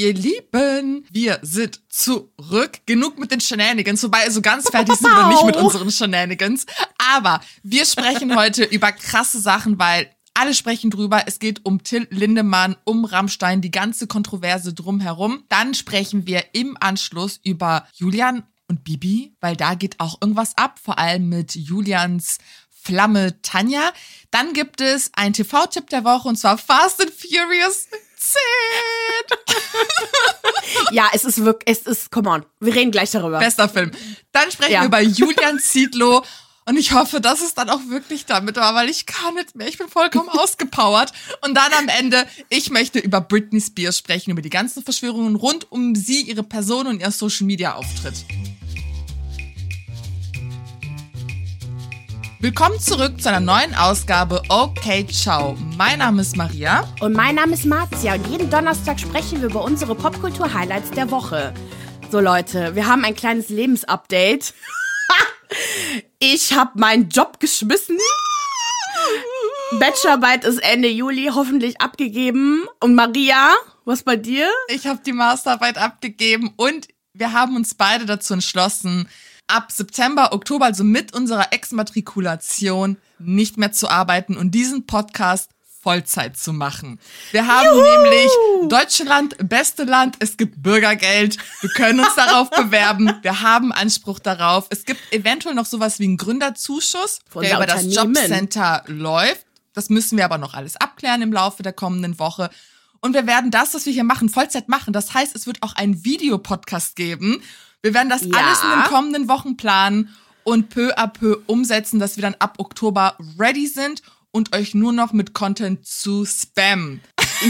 Ihr Lieben, wir sind zurück. Genug mit den Shenanigans, wobei so ganz fertig sind wir nicht mit unseren Shenanigans. Aber wir sprechen heute über krasse Sachen, weil alle sprechen drüber. Es geht um Till Lindemann, um Rammstein, die ganze Kontroverse drumherum. Dann sprechen wir im Anschluss über Julian und Bibi, weil da geht auch irgendwas ab, vor allem mit Julians Flamme Tanja. Dann gibt es einen TV-Tipp der Woche und zwar Fast and Furious 10. ja, es ist wirklich, es ist, come on, wir reden gleich darüber. Bester Film. Dann sprechen ja. wir über Julian Zietlow. Und ich hoffe, dass es dann auch wirklich damit war, weil ich kann nicht mehr. Ich bin vollkommen ausgepowert. Und dann am Ende, ich möchte über Britney Spears sprechen, über die ganzen Verschwörungen rund um sie, ihre Person und ihr Social Media Auftritt. Willkommen zurück zu einer neuen Ausgabe Okay Ciao. Mein Name ist Maria. Und mein Name ist Marzia. Und jeden Donnerstag sprechen wir über unsere Popkultur-Highlights der Woche. So Leute, wir haben ein kleines Lebensupdate. ich habe meinen Job geschmissen. Bachelorarbeit ist Ende Juli hoffentlich abgegeben. Und Maria, was bei dir? Ich habe die Masterarbeit abgegeben und wir haben uns beide dazu entschlossen, ab September, Oktober, also mit unserer Exmatrikulation, nicht mehr zu arbeiten und diesen Podcast Vollzeit zu machen. Wir haben Juhu! nämlich Deutschland, beste Land, es gibt Bürgergeld, wir können uns darauf bewerben, wir haben Anspruch darauf. Es gibt eventuell noch sowas wie einen Gründerzuschuss, Von der über das Jobcenter läuft. Das müssen wir aber noch alles abklären im Laufe der kommenden Woche. Und wir werden das, was wir hier machen, Vollzeit machen. Das heißt, es wird auch einen Videopodcast geben. Wir werden das ja. alles in den kommenden Wochen planen und peu à peu umsetzen, dass wir dann ab Oktober ready sind und euch nur noch mit Content zu spammen.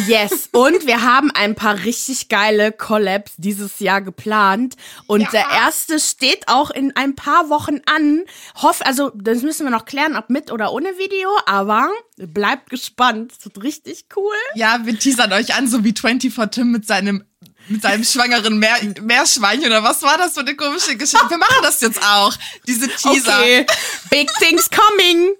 Yes, und wir haben ein paar richtig geile Collabs dieses Jahr geplant. Und ja. der erste steht auch in ein paar Wochen an. Hoff, also, das müssen wir noch klären, ob mit oder ohne Video, aber bleibt gespannt. Das wird richtig cool. Ja, wir teasern euch an, so wie 24 Tim mit seinem mit seinem schwangeren Meer Meerschweinchen oder was war das für eine komische Geschichte? Wir machen das jetzt auch, diese Teaser. Okay. Big things coming.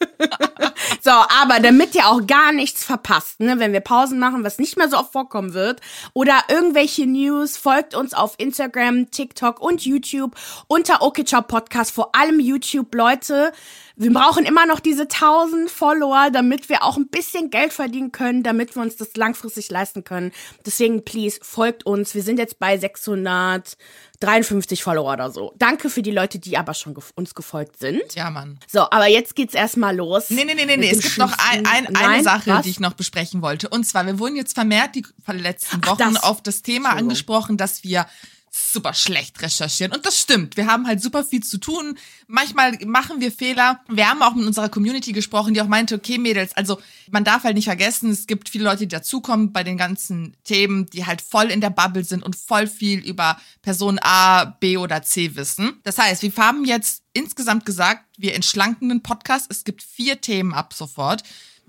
so, aber damit ihr auch gar nichts verpasst, ne, wenn wir Pausen machen, was nicht mehr so oft vorkommen wird, oder irgendwelche News, folgt uns auf Instagram, TikTok und YouTube unter Okechop Podcast, vor allem YouTube, Leute. Wir brauchen immer noch diese 1000 Follower, damit wir auch ein bisschen Geld verdienen können, damit wir uns das langfristig leisten können. Deswegen, please, folgt uns. Wir sind jetzt bei 653 Follower oder so. Danke für die Leute, die aber schon ge uns gefolgt sind. Ja, Mann. So, aber jetzt geht's erstmal los. Nee, nee, nee, nee, nee. Es gibt noch ein, ein, eine Sache, was? die ich noch besprechen wollte. Und zwar, wir wurden jetzt vermehrt die letzten Wochen Ach, das. auf das Thema angesprochen, dass wir super schlecht recherchieren. Und das stimmt. Wir haben halt super viel zu tun. Manchmal machen wir Fehler. Wir haben auch mit unserer Community gesprochen, die auch meinte, okay, Mädels, also man darf halt nicht vergessen, es gibt viele Leute, die dazukommen bei den ganzen Themen, die halt voll in der Bubble sind und voll viel über Person A, B oder C wissen. Das heißt, wir haben jetzt insgesamt gesagt, wir entschlanken den Podcast. Es gibt vier Themen ab sofort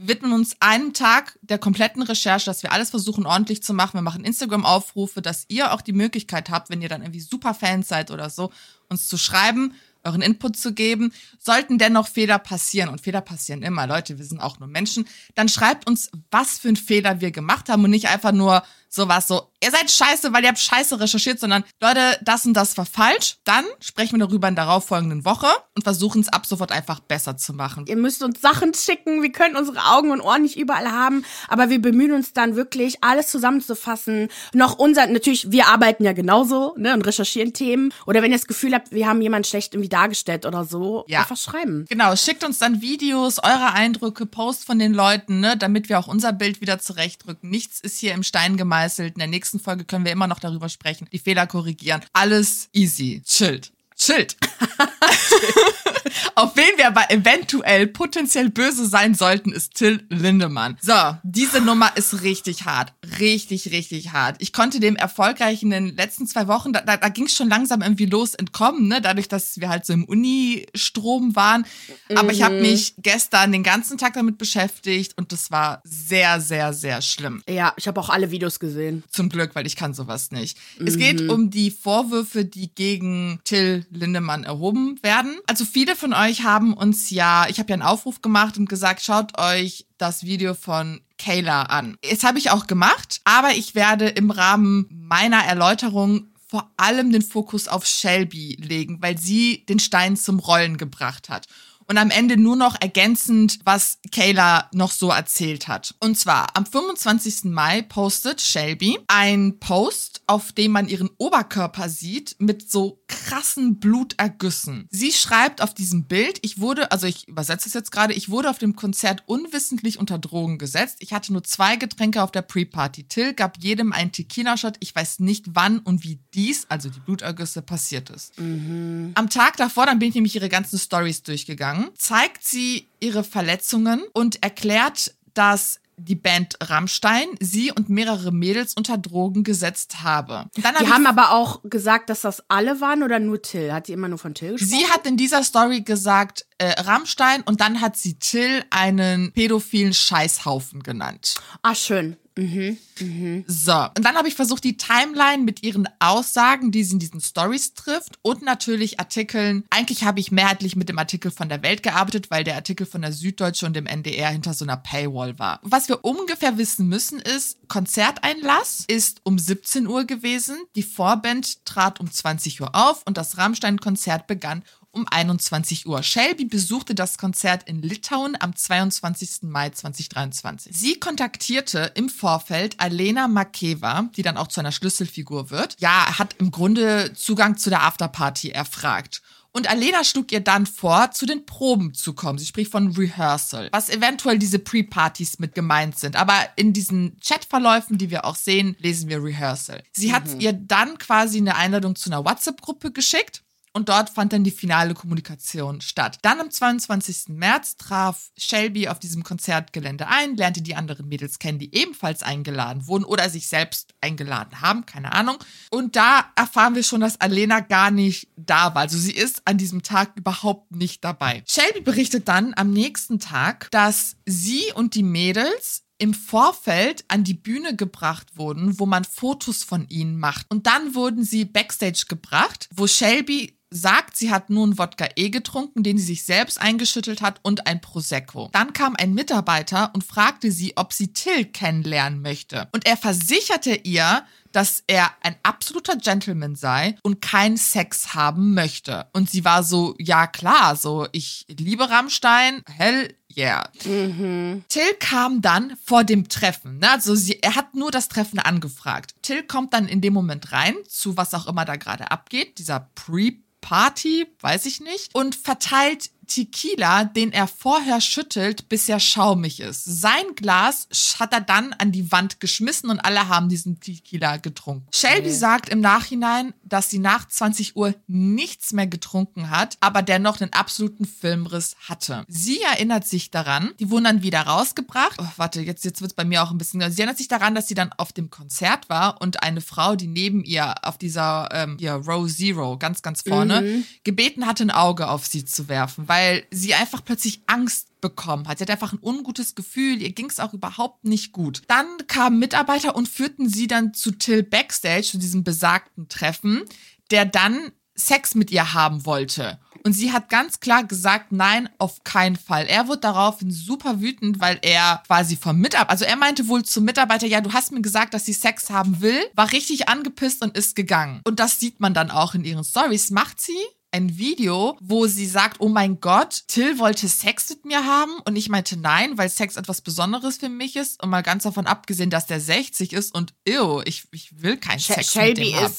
widmen uns einem Tag der kompletten Recherche, dass wir alles versuchen ordentlich zu machen. Wir machen Instagram-Aufrufe, dass ihr auch die Möglichkeit habt, wenn ihr dann irgendwie super Fans seid oder so, uns zu schreiben, euren Input zu geben. Sollten dennoch Fehler passieren, und Fehler passieren immer, Leute, wir sind auch nur Menschen, dann schreibt uns, was für einen Fehler wir gemacht haben und nicht einfach nur, sowas so, ihr seid scheiße, weil ihr habt scheiße recherchiert, sondern Leute, das und das war falsch. Dann sprechen wir darüber in der darauffolgenden Woche und versuchen es ab sofort einfach besser zu machen. Ihr müsst uns Sachen schicken, wir können unsere Augen und Ohren nicht überall haben, aber wir bemühen uns dann wirklich, alles zusammenzufassen. Noch unser, natürlich, wir arbeiten ja genauso, ne, und recherchieren Themen. Oder wenn ihr das Gefühl habt, wir haben jemanden schlecht irgendwie dargestellt oder so, ja. einfach schreiben. Genau, schickt uns dann Videos, eure Eindrücke, Post von den Leuten, ne, damit wir auch unser Bild wieder zurechtrücken. Nichts ist hier im Stein gemeißelt gemeißelt. In der nächsten Folge können wir immer noch darüber sprechen, die Fehler korrigieren. Alles easy. Chillt. Chillt. Auf wen wir aber eventuell potenziell böse sein sollten, ist Till Lindemann. So, diese Nummer ist richtig hart. Richtig, richtig hart. Ich konnte dem erfolgreich in den letzten zwei Wochen, da, da, da ging es schon langsam irgendwie los entkommen, ne? Dadurch, dass wir halt so im Uni-Strom waren. Aber mhm. ich habe mich gestern den ganzen Tag damit beschäftigt und das war sehr, sehr, sehr schlimm. Ja, ich habe auch alle Videos gesehen. Zum Glück, weil ich kann sowas nicht. Mhm. Es geht mhm. um die Vorwürfe, die gegen Till Lindemann erhoben werden. Also viele von euch haben uns ja, ich habe ja einen Aufruf gemacht und gesagt, schaut euch das Video von Kayla an. Jetzt habe ich auch gemacht, aber ich werde im Rahmen meiner Erläuterung vor allem den Fokus auf Shelby legen, weil sie den Stein zum Rollen gebracht hat und am Ende nur noch ergänzend, was Kayla noch so erzählt hat. Und zwar am 25. Mai postet Shelby ein Post, auf dem man ihren Oberkörper sieht mit so krassen Blutergüssen. Sie schreibt auf diesem Bild, ich wurde, also ich übersetze es jetzt gerade, ich wurde auf dem Konzert unwissentlich unter Drogen gesetzt. Ich hatte nur zwei Getränke auf der Pre-Party. Till gab jedem einen Tequila-Shot. Ich weiß nicht, wann und wie dies, also die Blutergüsse, passiert ist. Mhm. Am Tag davor, dann bin ich nämlich ihre ganzen Stories durchgegangen zeigt sie ihre Verletzungen und erklärt, dass die Band Rammstein sie und mehrere Mädels unter Drogen gesetzt habe. Dann die hab haben aber auch gesagt, dass das alle waren oder nur Till? Hat sie immer nur von Till gesprochen? Sie hat in dieser Story gesagt, äh, Rammstein und dann hat sie Till einen pädophilen Scheißhaufen genannt. Ah, schön. Mhm, mhm. So, und dann habe ich versucht, die Timeline mit ihren Aussagen, die sie in diesen Stories trifft und natürlich Artikeln. Eigentlich habe ich mehrheitlich mit dem Artikel von der Welt gearbeitet, weil der Artikel von der Süddeutsche und dem NDR hinter so einer Paywall war. Was wir ungefähr wissen müssen ist, Konzerteinlass ist um 17 Uhr gewesen, die Vorband trat um 20 Uhr auf und das Rammstein-Konzert begann um 21 Uhr. Shelby besuchte das Konzert in Litauen am 22. Mai 2023. Sie kontaktierte im Vorfeld Alena Makeva, die dann auch zu einer Schlüsselfigur wird. Ja, hat im Grunde Zugang zu der Afterparty erfragt. Und Alena schlug ihr dann vor, zu den Proben zu kommen. Sie spricht von Rehearsal, was eventuell diese Pre-Partys mit gemeint sind. Aber in diesen Chatverläufen, die wir auch sehen, lesen wir Rehearsal. Sie mhm. hat ihr dann quasi eine Einladung zu einer WhatsApp-Gruppe geschickt und dort fand dann die finale Kommunikation statt. Dann am 22. März traf Shelby auf diesem Konzertgelände ein, lernte die anderen Mädels kennen, die ebenfalls eingeladen wurden oder sich selbst eingeladen haben, keine Ahnung. Und da erfahren wir schon, dass Alena gar nicht da war. Also sie ist an diesem Tag überhaupt nicht dabei. Shelby berichtet dann am nächsten Tag, dass sie und die Mädels im Vorfeld an die Bühne gebracht wurden, wo man Fotos von ihnen macht. Und dann wurden sie backstage gebracht, wo Shelby sagt, sie hat nun Wodka E getrunken, den sie sich selbst eingeschüttelt hat und ein Prosecco. Dann kam ein Mitarbeiter und fragte sie, ob sie Till kennenlernen möchte. Und er versicherte ihr, dass er ein absoluter Gentleman sei und keinen Sex haben möchte. Und sie war so, ja klar, so, ich liebe Rammstein, hell yeah. Mhm. Till kam dann vor dem Treffen. Ne? Also sie, er hat nur das Treffen angefragt. Till kommt dann in dem Moment rein, zu was auch immer da gerade abgeht, dieser Pre- Party, weiß ich nicht, und verteilt Tequila, den er vorher schüttelt, bis er schaumig ist. Sein Glas hat er dann an die Wand geschmissen und alle haben diesen Tequila getrunken. Shelby okay. sagt im Nachhinein, dass sie nach 20 Uhr nichts mehr getrunken hat, aber dennoch einen absoluten Filmriss hatte. Sie erinnert sich daran, die wurden dann wieder rausgebracht. Oh, warte, jetzt, jetzt wird es bei mir auch ein bisschen. Sie erinnert sich daran, dass sie dann auf dem Konzert war und eine Frau, die neben ihr auf dieser ähm, hier, Row Zero, ganz, ganz vorne, mhm. gebeten hatte, ein Auge auf sie zu werfen, weil weil sie einfach plötzlich Angst bekommen hat. Sie hat einfach ein ungutes Gefühl, ihr ging es auch überhaupt nicht gut. Dann kamen Mitarbeiter und führten sie dann zu Till Backstage, zu diesem besagten Treffen, der dann Sex mit ihr haben wollte. Und sie hat ganz klar gesagt, nein, auf keinen Fall. Er wird daraufhin super wütend, weil er quasi vom Mitarbeiter, also er meinte wohl zum Mitarbeiter, ja, du hast mir gesagt, dass sie Sex haben will, war richtig angepisst und ist gegangen. Und das sieht man dann auch in ihren Stories. Macht sie ein Video, wo sie sagt, oh mein Gott, Till wollte Sex mit mir haben und ich meinte nein, weil Sex etwas Besonderes für mich ist und mal ganz davon abgesehen, dass der 60 ist und ew, ich, ich will keinen Sh Sex Shelby mit dem haben.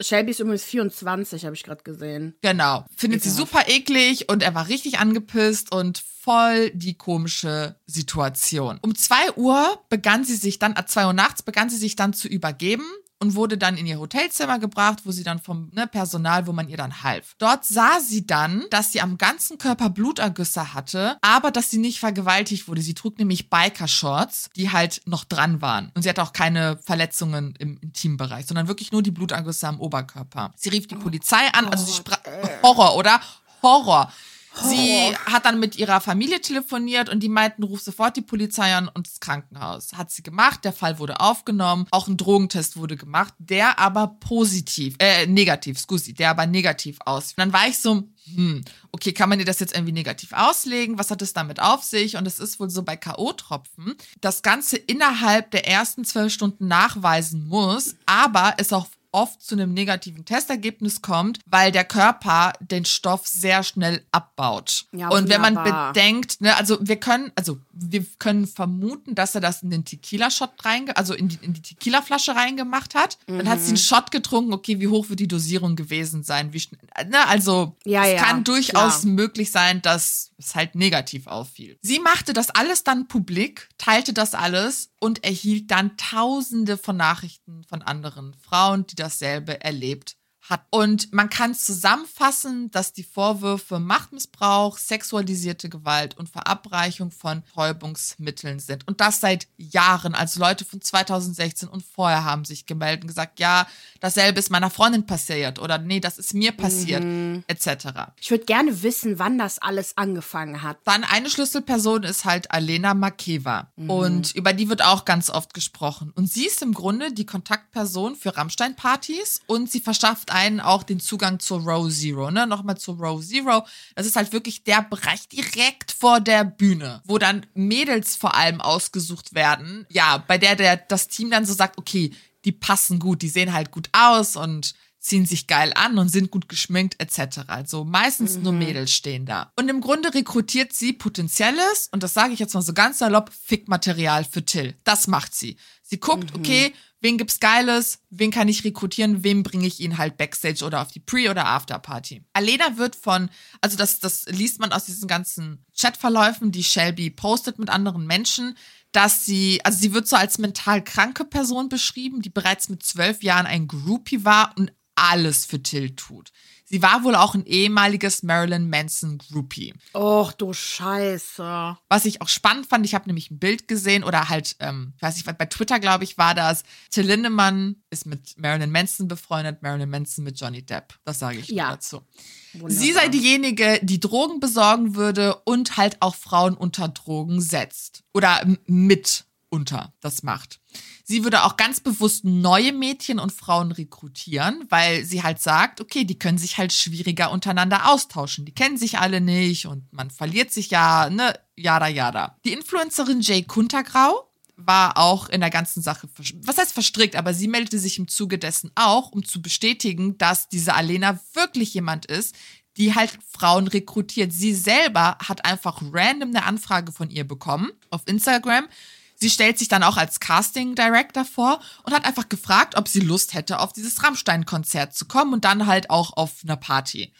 Shelby ist übrigens 24, habe ich gerade gesehen. Genau. Findet Ekelhaft. sie super eklig und er war richtig angepisst und voll die komische Situation. Um zwei Uhr begann sie sich dann, ab zwei Uhr nachts begann sie sich dann zu übergeben und wurde dann in ihr Hotelzimmer gebracht, wo sie dann vom ne, Personal, wo man ihr dann half. Dort sah sie dann, dass sie am ganzen Körper Blutergüsse hatte, aber dass sie nicht vergewaltigt wurde. Sie trug nämlich Biker-Shorts, die halt noch dran waren. Und sie hatte auch keine Verletzungen im Intimbereich, sondern wirklich nur die Blutergüsse am Oberkörper. Sie rief die Polizei an, also sie sprach Horror, oder? Horror. Sie oh. hat dann mit ihrer Familie telefoniert und die meinten, ruf sofort die Polizei an und das Krankenhaus. Hat sie gemacht, der Fall wurde aufgenommen, auch ein Drogentest wurde gemacht, der aber positiv, äh, negativ, scusi, der aber negativ aus. Und dann war ich so, hm, okay, kann man dir das jetzt irgendwie negativ auslegen? Was hat es damit auf sich? Und es ist wohl so bei K.O.-Tropfen, das Ganze innerhalb der ersten zwölf Stunden nachweisen muss, aber es auch oft zu einem negativen Testergebnis kommt, weil der Körper den Stoff sehr schnell abbaut. Ja, und wenn man bedenkt, ne, also wir können, also wir können vermuten, dass er das in den Tequila-Shot reinge, also in die, in die Tequila-Flasche reingemacht hat. Mhm. Dann hat sie einen. Shot getrunken, okay, wie hoch wird die Dosierung gewesen sein? Wie schnell, ne, also ja, es ja, kann durchaus klar. möglich sein, dass es halt negativ auffiel. Sie machte das alles dann publik, teilte das alles und erhielt dann tausende von Nachrichten von anderen Frauen, die dasselbe erlebt hat. Und man kann zusammenfassen, dass die Vorwürfe Machtmissbrauch, sexualisierte Gewalt und Verabreichung von Täubungsmitteln sind. Und das seit Jahren. Also Leute von 2016 und vorher haben sich gemeldet und gesagt, ja, dasselbe ist meiner Freundin passiert oder nee, das ist mir passiert, mhm. etc. Ich würde gerne wissen, wann das alles angefangen hat. Dann eine Schlüsselperson ist halt Alena Makeva. Mhm. Und über die wird auch ganz oft gesprochen. Und sie ist im Grunde die Kontaktperson für Rammstein-Partys und sie verschafft einen auch den Zugang zur Row Zero, ne? Nochmal zur Row Zero. Das ist halt wirklich der Bereich direkt vor der Bühne, wo dann Mädels vor allem ausgesucht werden. Ja, bei der, der das Team dann so sagt, okay, die passen gut, die sehen halt gut aus und ziehen sich geil an und sind gut geschminkt etc. Also meistens mhm. nur Mädels stehen da. Und im Grunde rekrutiert sie potenzielles, und das sage ich jetzt mal so ganz salopp, Fickmaterial für Till. Das macht sie. Sie guckt, mhm. okay, wen gibt's Geiles, wen kann ich rekrutieren, wem bringe ich ihn halt Backstage oder auf die Pre- oder Afterparty. Alena wird von, also das, das liest man aus diesen ganzen Chatverläufen, die Shelby postet mit anderen Menschen, dass sie, also sie wird so als mental kranke Person beschrieben, die bereits mit zwölf Jahren ein Groupie war und alles für Till tut. Sie war wohl auch ein ehemaliges Marilyn Manson Groupie. Och, du Scheiße. Was ich auch spannend fand, ich habe nämlich ein Bild gesehen oder halt, ähm, ich weiß nicht, bei Twitter, glaube ich, war das, Till Lindemann ist mit Marilyn Manson befreundet, Marilyn Manson mit Johnny Depp. Das sage ich ja. dazu. Wunderbar. Sie sei diejenige, die Drogen besorgen würde und halt auch Frauen unter Drogen setzt. Oder mit unter das macht. Sie würde auch ganz bewusst neue Mädchen und Frauen rekrutieren, weil sie halt sagt, okay, die können sich halt schwieriger untereinander austauschen. Die kennen sich alle nicht und man verliert sich ja, ne, jada jada. Die Influencerin Jay Kuntergrau war auch in der ganzen Sache, was heißt verstrickt, aber sie meldete sich im Zuge dessen auch, um zu bestätigen, dass diese Alena wirklich jemand ist, die halt Frauen rekrutiert. Sie selber hat einfach random eine Anfrage von ihr bekommen auf Instagram Sie stellt sich dann auch als Casting Director vor und hat einfach gefragt, ob sie Lust hätte, auf dieses Rammstein-Konzert zu kommen und dann halt auch auf einer Party.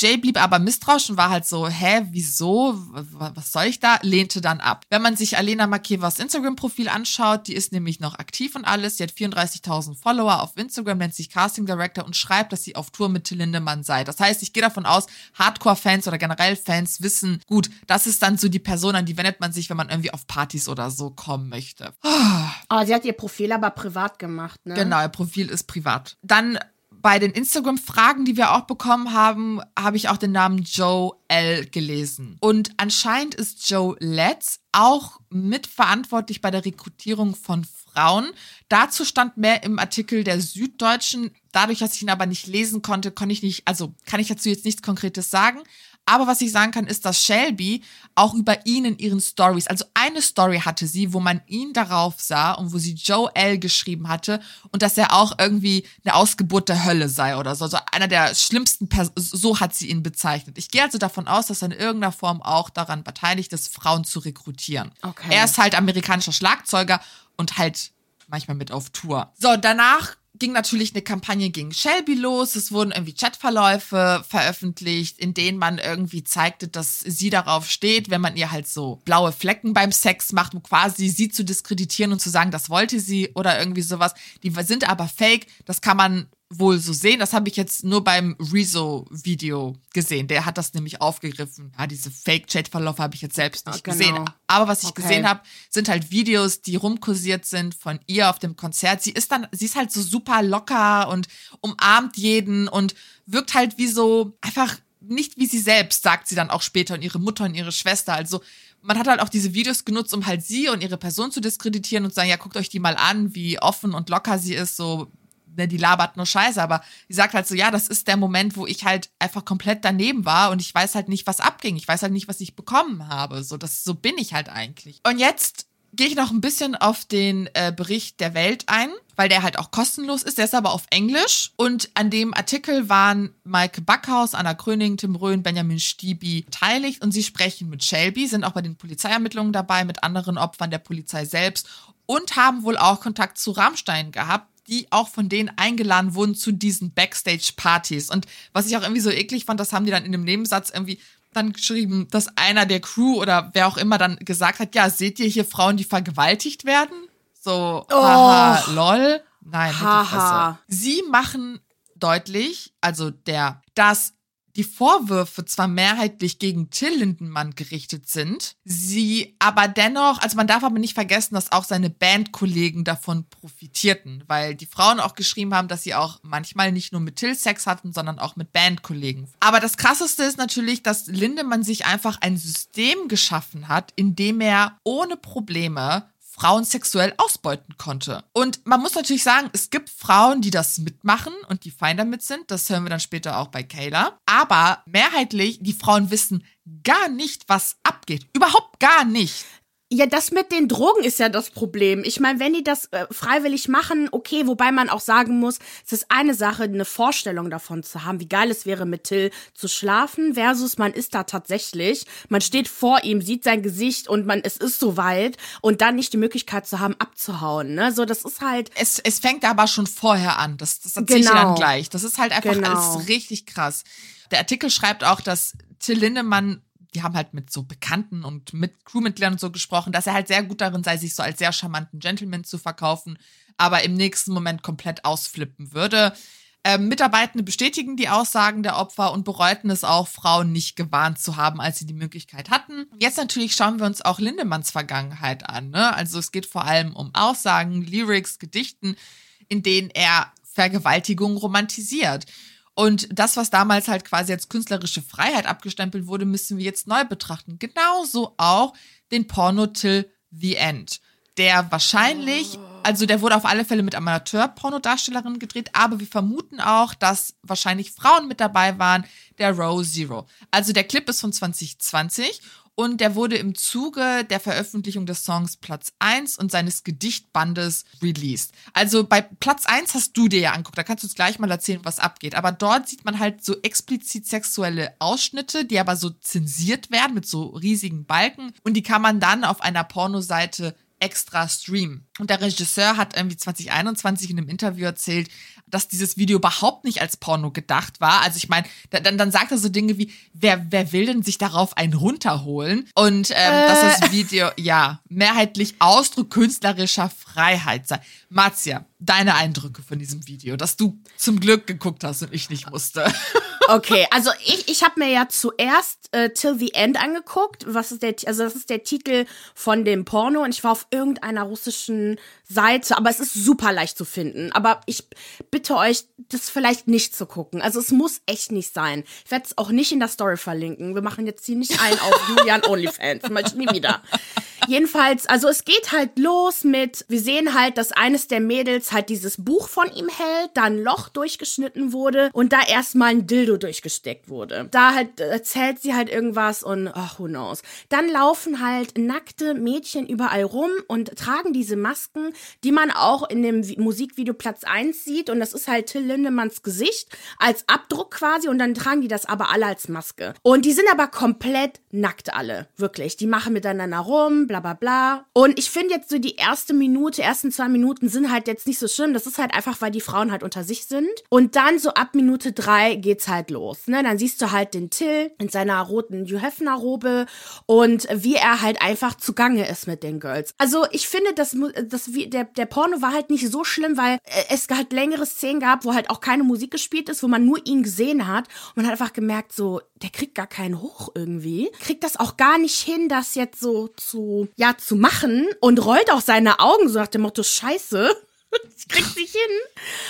Jay blieb aber misstrauisch und war halt so, hä, wieso? Was soll ich da? Lehnte dann ab. Wenn man sich Alena Makevas Instagram-Profil anschaut, die ist nämlich noch aktiv und alles. Sie hat 34.000 Follower auf Instagram, nennt sich Casting Director und schreibt, dass sie auf Tour mit Till Lindemann sei. Das heißt, ich gehe davon aus, Hardcore-Fans oder generell Fans wissen, gut, das ist dann so die Person, an die wendet man sich, wenn man irgendwie auf Partys oder so kommen möchte. Oh, sie hat ihr Profil aber privat gemacht, ne? Genau, ihr Profil ist privat. Dann bei den Instagram-Fragen, die wir auch bekommen haben, habe ich auch den Namen Joe L gelesen. Und anscheinend ist Joe Letts auch mitverantwortlich bei der Rekrutierung von Frauen. Dazu stand mehr im Artikel der Süddeutschen. Dadurch, dass ich ihn aber nicht lesen konnte, konnte ich nicht, also kann ich dazu jetzt nichts Konkretes sagen. Aber was ich sagen kann, ist, dass Shelby auch über ihn in ihren Stories, also eine Story hatte sie, wo man ihn darauf sah und wo sie Joe L geschrieben hatte und dass er auch irgendwie eine Ausgeburt der Hölle sei oder so. Also einer der schlimmsten, Pers so hat sie ihn bezeichnet. Ich gehe also davon aus, dass er in irgendeiner Form auch daran beteiligt ist, Frauen zu rekrutieren. Okay. Er ist halt amerikanischer Schlagzeuger und halt manchmal mit auf Tour. So, danach ging natürlich eine Kampagne gegen Shelby los. Es wurden irgendwie Chatverläufe veröffentlicht, in denen man irgendwie zeigte, dass sie darauf steht, wenn man ihr halt so blaue Flecken beim Sex macht, um quasi sie zu diskreditieren und zu sagen, das wollte sie oder irgendwie sowas. Die sind aber fake. Das kann man wohl so sehen. Das habe ich jetzt nur beim Rezo-Video gesehen. Der hat das nämlich aufgegriffen. Ja, diese Fake-Chat-Verläufe habe ich jetzt selbst nicht oh, genau. gesehen. Aber was ich okay. gesehen habe, sind halt Videos, die rumkursiert sind von ihr auf dem Konzert. Sie ist dann, sie ist halt so super locker und umarmt jeden und wirkt halt wie so einfach nicht wie sie selbst, sagt sie dann auch später und ihre Mutter und ihre Schwester. Also man hat halt auch diese Videos genutzt, um halt sie und ihre Person zu diskreditieren und zu sagen, ja, guckt euch die mal an, wie offen und locker sie ist, so, ne, die labert nur Scheiße, aber sie sagt halt so, ja, das ist der Moment, wo ich halt einfach komplett daneben war und ich weiß halt nicht, was abging. Ich weiß halt nicht, was ich bekommen habe. So, das, so bin ich halt eigentlich. Und jetzt gehe ich noch ein bisschen auf den äh, Bericht der Welt ein, weil der halt auch kostenlos ist. Der ist aber auf Englisch. Und an dem Artikel waren Maike Backhaus, Anna Kröning, Tim Röhn, Benjamin Stiebi beteiligt. Und sie sprechen mit Shelby, sind auch bei den Polizeiermittlungen dabei, mit anderen Opfern der Polizei selbst und haben wohl auch Kontakt zu Rammstein gehabt die auch von denen eingeladen wurden zu diesen Backstage-Partys. Und was ich auch irgendwie so eklig fand, das haben die dann in dem Nebensatz irgendwie dann geschrieben, dass einer der Crew oder wer auch immer dann gesagt hat, ja, seht ihr hier Frauen, die vergewaltigt werden? So, oh. haha, lol. Nein, haha. Sie machen deutlich, also der, dass die Vorwürfe zwar mehrheitlich gegen Till Lindenmann gerichtet sind, sie aber dennoch, also man darf aber nicht vergessen, dass auch seine Bandkollegen davon profitierten, weil die Frauen auch geschrieben haben, dass sie auch manchmal nicht nur mit Till Sex hatten, sondern auch mit Bandkollegen. Aber das krasseste ist natürlich, dass Lindemann sich einfach ein System geschaffen hat, in dem er ohne Probleme Frauen sexuell ausbeuten konnte. Und man muss natürlich sagen, es gibt Frauen, die das mitmachen und die fein damit sind. Das hören wir dann später auch bei Kayla. Aber mehrheitlich, die Frauen wissen gar nicht, was abgeht. Überhaupt gar nicht. Ja, das mit den Drogen ist ja das Problem. Ich meine, wenn die das äh, freiwillig machen, okay, wobei man auch sagen muss, es ist eine Sache, eine Vorstellung davon zu haben, wie geil es wäre, mit Till zu schlafen, versus man ist da tatsächlich, man steht vor ihm, sieht sein Gesicht und man, es ist soweit und dann nicht die Möglichkeit zu haben, abzuhauen. Ne? So, das ist halt. Es, es fängt aber schon vorher an. Das, das erzähle genau. ich dann gleich. Das ist halt einfach genau. alles richtig krass. Der Artikel schreibt auch, dass Till Lindemann die haben halt mit so Bekannten und mit Crewmitgliedern und so gesprochen, dass er halt sehr gut darin sei, sich so als sehr charmanten Gentleman zu verkaufen, aber im nächsten Moment komplett ausflippen würde. Ähm, Mitarbeitende bestätigen die Aussagen der Opfer und bereuten es auch, Frauen nicht gewarnt zu haben, als sie die Möglichkeit hatten. Jetzt natürlich schauen wir uns auch Lindemanns Vergangenheit an. Ne? Also es geht vor allem um Aussagen, Lyrics, Gedichten, in denen er Vergewaltigung romantisiert. Und das, was damals halt quasi als künstlerische Freiheit abgestempelt wurde, müssen wir jetzt neu betrachten. Genauso auch den Porno Till The End, der wahrscheinlich, also der wurde auf alle Fälle mit Amateur-Pornodarstellerinnen gedreht, aber wir vermuten auch, dass wahrscheinlich Frauen mit dabei waren, der Row Zero. Also der Clip ist von 2020 und der wurde im Zuge der Veröffentlichung des Songs Platz 1 und seines Gedichtbandes released. Also bei Platz 1 hast du dir ja anguckt, da kannst du uns gleich mal erzählen, was abgeht. Aber dort sieht man halt so explizit sexuelle Ausschnitte, die aber so zensiert werden mit so riesigen Balken und die kann man dann auf einer Pornoseite extra streamen. Und der Regisseur hat irgendwie 2021 in einem Interview erzählt, dass dieses Video überhaupt nicht als Porno gedacht war. Also ich meine, dann, dann sagt er so Dinge wie, wer, wer will denn sich darauf einen runterholen? Und ähm, äh. dass das. Video, ja, mehrheitlich Ausdruck künstlerischer Freiheit sei. Marzia, deine Eindrücke von diesem Video, dass du zum Glück geguckt hast und ich nicht musste. Okay, also ich, ich habe mir ja zuerst äh, Till the End angeguckt. Was ist der, also das ist der Titel von dem Porno und ich war auf irgendeiner russischen Seite, aber es ist super leicht zu finden. Aber ich bitte euch, das vielleicht nicht zu gucken. Also es muss echt nicht sein. Ich werde es auch nicht in der Story verlinken. Wir machen jetzt hier nicht ein auf Julian OnlyFans. Möchte nie wieder. Jedenfalls, also es geht halt los mit, wir sehen halt, dass eines der Mädels halt dieses Buch von ihm hält, da ein Loch durchgeschnitten wurde und da erstmal ein Dildo durchgesteckt wurde. Da halt erzählt sie halt irgendwas und ach, who knows. Dann laufen halt nackte Mädchen überall rum und tragen diese Masken, die man auch in dem Musikvideo Platz 1 sieht und das ist halt Till Lindemanns Gesicht als Abdruck quasi und dann tragen die das aber alle als Maske. Und die sind aber komplett nackt alle, wirklich. Die machen miteinander rum, bla bla bla. Und ich finde jetzt so die erste Minute, ersten zwei Minuten sind halt jetzt nicht so schlimm. Das ist halt einfach, weil die Frauen halt unter sich sind. Und dann so ab Minute drei geht's halt los. Ne? Dann siehst du halt den Till in seiner roten Hugh Hefner Robe und wie er halt einfach zugange ist mit den Girls. Also ich finde, das, das der, der Porno war halt nicht so schlimm, weil es halt längere Szenen gab, wo halt auch keine Musik gespielt ist, wo man nur ihn gesehen hat. Und man hat einfach gemerkt, so, der kriegt gar keinen Hoch irgendwie. Kriegt das auch gar nicht hin, das jetzt so zu, ja, zu machen und rollt auch seine Augen so nach dem Motto, scheiße. Ich krieg's nicht hin.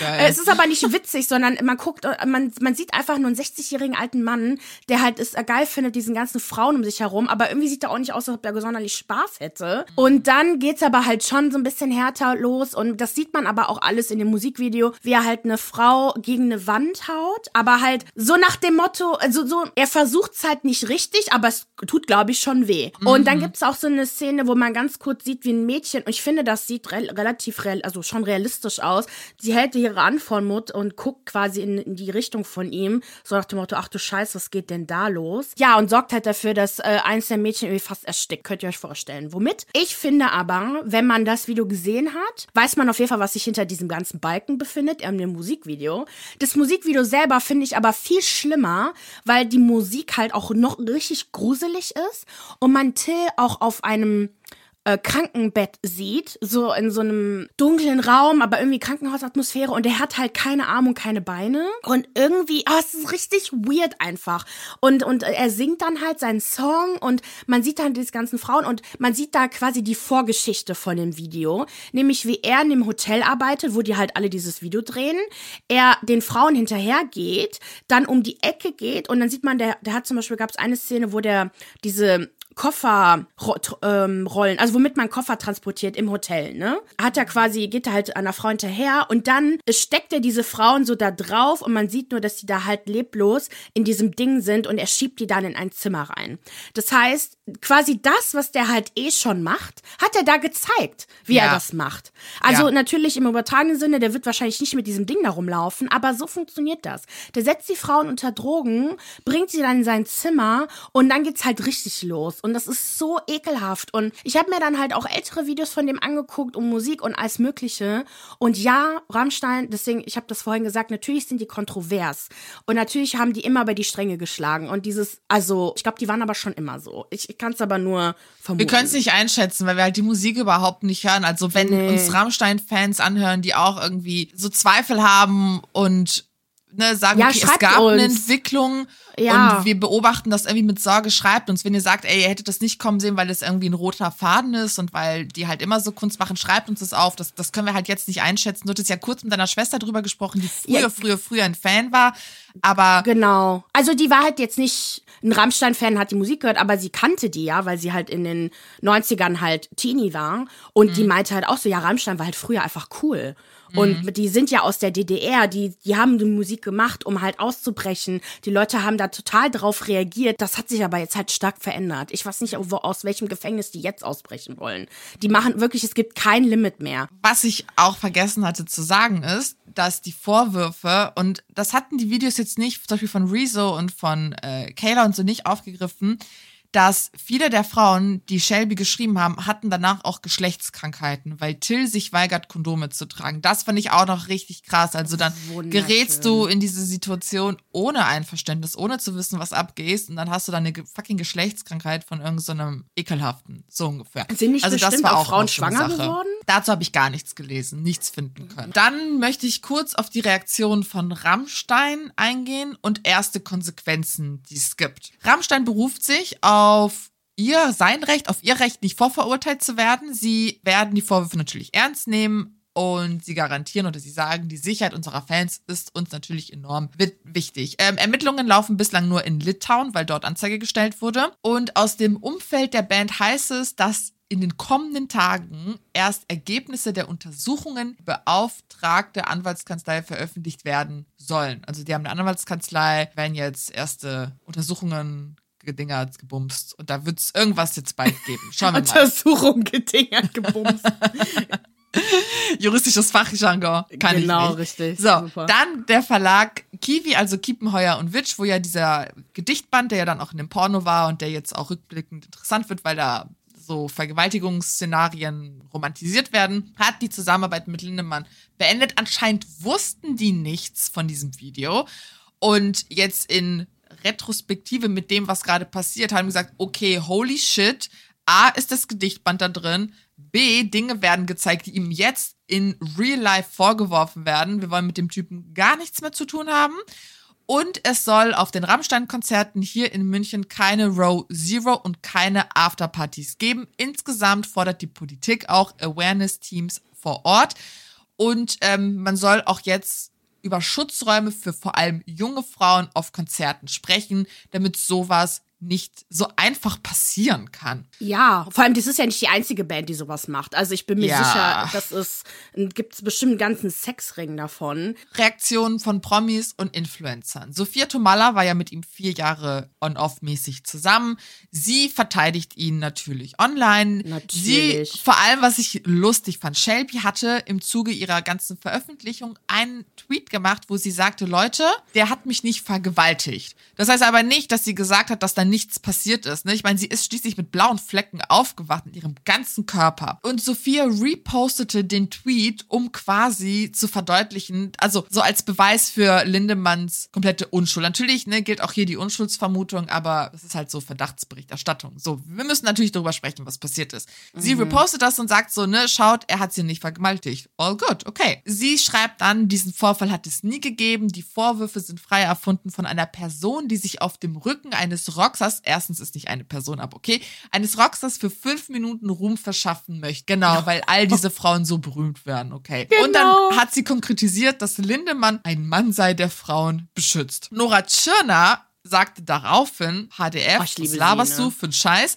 Geil. Es ist aber nicht witzig, sondern man guckt, man, man sieht einfach nur einen 60-jährigen alten Mann, der halt es geil findet, diesen ganzen Frauen um sich herum, aber irgendwie sieht er auch nicht aus, als ob er sonderlich Spaß hätte. Und dann geht's aber halt schon so ein bisschen härter los und das sieht man aber auch alles in dem Musikvideo, wie er halt eine Frau gegen eine Wand haut, aber halt so nach dem Motto, also so, er versucht's halt nicht richtig, aber es tut, glaube ich, schon weh. Mhm. Und dann gibt's auch so eine Szene, wo man ganz kurz sieht, wie ein Mädchen, und ich finde, das sieht re relativ, real, also schon realistisch aus. Sie hält ihre Hand vor Mund und guckt quasi in, in, die Richtung von ihm, so nach dem Motto, ach du Scheiße, was geht denn da los? Ja, und sorgt halt dafür, dass äh, eins der Mädchen irgendwie fast erstickt, könnt ihr euch vorstellen. Womit? Ich finde aber, wenn man das Video gesehen hat, weiß man auf jeden Fall, was sich hinter diesem ganzen Balken befindet, in dem Musikvideo. Das Musikvideo selber finde ich aber viel schlimmer, weil die Musik halt auch noch richtig gruselig ist und man Till auch auf einem äh, Krankenbett sieht, so in so einem dunklen Raum, aber irgendwie Krankenhausatmosphäre und der hat halt keine Arme und keine Beine. Und irgendwie, oh, es ist richtig weird einfach. Und und er singt dann halt seinen Song und man sieht dann diese ganzen Frauen und man sieht da quasi die Vorgeschichte von dem Video, nämlich wie er in dem Hotel arbeitet, wo die halt alle dieses Video drehen, er den Frauen hinterher geht, dann um die Ecke geht und dann sieht man, der, der hat zum Beispiel, gab es eine Szene, wo der diese Kofferrollen, ähm, also womit man Koffer transportiert im Hotel, ne? Hat er quasi, geht er halt der Frau hinterher und dann steckt er diese Frauen so da drauf und man sieht nur, dass die da halt leblos in diesem Ding sind und er schiebt die dann in ein Zimmer rein. Das heißt, quasi das, was der halt eh schon macht, hat er da gezeigt, wie ja. er das macht. Also ja. natürlich im übertragenen Sinne, der wird wahrscheinlich nicht mit diesem Ding da rumlaufen, aber so funktioniert das. Der setzt die Frauen unter Drogen, bringt sie dann in sein Zimmer und dann geht's halt richtig los. Und das ist so ekelhaft. Und ich habe mir dann halt auch ältere Videos von dem angeguckt um Musik und alles Mögliche. Und ja, Rammstein, deswegen, ich habe das vorhin gesagt, natürlich sind die kontrovers. Und natürlich haben die immer bei die Stränge geschlagen. Und dieses, also, ich glaube, die waren aber schon immer so. Ich, ich kann es aber nur vermuten. Wir können es nicht einschätzen, weil wir halt die Musik überhaupt nicht hören. Also, wenn nee. uns Rammstein-Fans anhören, die auch irgendwie so Zweifel haben und ne, sagen, ja, okay, es gab uns. eine Entwicklung ja. und wir beobachten das irgendwie mit Sorge, schreibt uns. Wenn ihr sagt, ey, ihr hättet das nicht kommen sehen, weil das irgendwie ein roter Faden ist und weil die halt immer so Kunst machen, schreibt uns das auf. Das, das können wir halt jetzt nicht einschätzen. Du hattest ja kurz mit deiner Schwester drüber gesprochen, die früher, ja. früher, früher ein Fan war, aber... Genau. Also die war halt jetzt nicht ein Rammstein-Fan, hat die Musik gehört, aber sie kannte die ja, weil sie halt in den 90ern halt Teenie war und mhm. die meinte halt auch so, ja, Rammstein war halt früher einfach cool. Und mhm. die sind ja aus der DDR, die, die haben die Musik gemacht, um halt auszubrechen. Die Leute haben da total drauf reagiert. Das hat sich aber jetzt halt stark verändert. Ich weiß nicht, wo, aus welchem Gefängnis die jetzt ausbrechen wollen. Die machen wirklich, es gibt kein Limit mehr. Was ich auch vergessen hatte zu sagen ist, dass die Vorwürfe, und das hatten die Videos jetzt nicht, zum Beispiel von Rezo und von äh, Kayla und so nicht aufgegriffen, dass viele der Frauen, die Shelby geschrieben haben, hatten danach auch Geschlechtskrankheiten, weil Till sich weigert, Kondome zu tragen. Das fand ich auch noch richtig krass. Also dann gerätst du in diese Situation ohne Einverständnis, ohne zu wissen, was abgeht, und dann hast du dann eine fucking Geschlechtskrankheit von irgendeinem so ekelhaften, so ungefähr. Sind nicht also das war auch Frauen schwanger geworden? Dazu habe ich gar nichts gelesen, nichts finden können. Dann möchte ich kurz auf die Reaktion von Rammstein eingehen und erste Konsequenzen, die es gibt. Rammstein beruft sich auf auf ihr, sein Recht, auf ihr Recht, nicht vorverurteilt zu werden. Sie werden die Vorwürfe natürlich ernst nehmen und sie garantieren oder sie sagen, die Sicherheit unserer Fans ist uns natürlich enorm wichtig. Ähm, Ermittlungen laufen bislang nur in Litauen, weil dort Anzeige gestellt wurde. Und aus dem Umfeld der Band heißt es, dass in den kommenden Tagen erst Ergebnisse der Untersuchungen beauftragte Anwaltskanzlei veröffentlicht werden sollen. Also die haben eine Anwaltskanzlei, werden jetzt erste Untersuchungen gedingert, gebumst. Und da wird es irgendwas jetzt bald geben. Schauen wir mal. Untersuchung gedingert, gebumst. Juristisches Fachjargon kann genau, ich nicht. richtig. So, Super. dann der Verlag Kiwi, also Kiepenheuer und Witsch, wo ja dieser Gedichtband, der ja dann auch in dem Porno war und der jetzt auch rückblickend interessant wird, weil da so Vergewaltigungsszenarien romantisiert werden, hat die Zusammenarbeit mit Lindemann beendet. Anscheinend wussten die nichts von diesem Video. Und jetzt in Retrospektive mit dem, was gerade passiert, haben gesagt, okay, holy shit, A ist das Gedichtband da drin, B, Dinge werden gezeigt, die ihm jetzt in Real Life vorgeworfen werden. Wir wollen mit dem Typen gar nichts mehr zu tun haben. Und es soll auf den Rammstein-Konzerten hier in München keine Row Zero und keine Afterpartys geben. Insgesamt fordert die Politik auch Awareness-Teams vor Ort. Und ähm, man soll auch jetzt über Schutzräume für vor allem junge Frauen auf Konzerten sprechen, damit sowas nicht so einfach passieren kann. Ja, vor allem, das ist ja nicht die einzige Band, die sowas macht. Also ich bin mir ja. sicher, das ist, gibt es bestimmt einen ganzen Sexring davon. Reaktionen von Promis und Influencern. Sophia Tomalla war ja mit ihm vier Jahre on-off-mäßig zusammen. Sie verteidigt ihn natürlich online. Natürlich. Sie, vor allem, was ich lustig fand, Shelby hatte im Zuge ihrer ganzen Veröffentlichung einen Tweet gemacht, wo sie sagte, Leute, der hat mich nicht vergewaltigt. Das heißt aber nicht, dass sie gesagt hat, dass da nichts passiert ist. Ne? Ich meine, sie ist schließlich mit blauen Flecken aufgewacht in ihrem ganzen Körper. Und Sophia repostete den Tweet, um quasi zu verdeutlichen, also so als Beweis für Lindemanns komplette Unschuld. Natürlich ne, gilt auch hier die Unschuldsvermutung, aber es ist halt so Verdachtsberichterstattung. So, wir müssen natürlich darüber sprechen, was passiert ist. Mhm. Sie repostet das und sagt so, ne, schaut, er hat sie nicht vergewaltigt. All good, okay. Sie schreibt dann, diesen Vorfall hat es nie gegeben. Die Vorwürfe sind frei erfunden von einer Person, die sich auf dem Rücken eines Rocks Rockstars, erstens ist nicht eine Person ab, okay, eines Rockstars für fünf Minuten Ruhm verschaffen möchte. Genau, weil all diese Frauen so berühmt werden, okay. Genau. Und dann genau. hat sie konkretisiert, dass Lindemann ein Mann sei, der Frauen beschützt. Nora Tschirner sagte daraufhin, HDF, oh, was laberst sie, ne? du für einen Scheiß?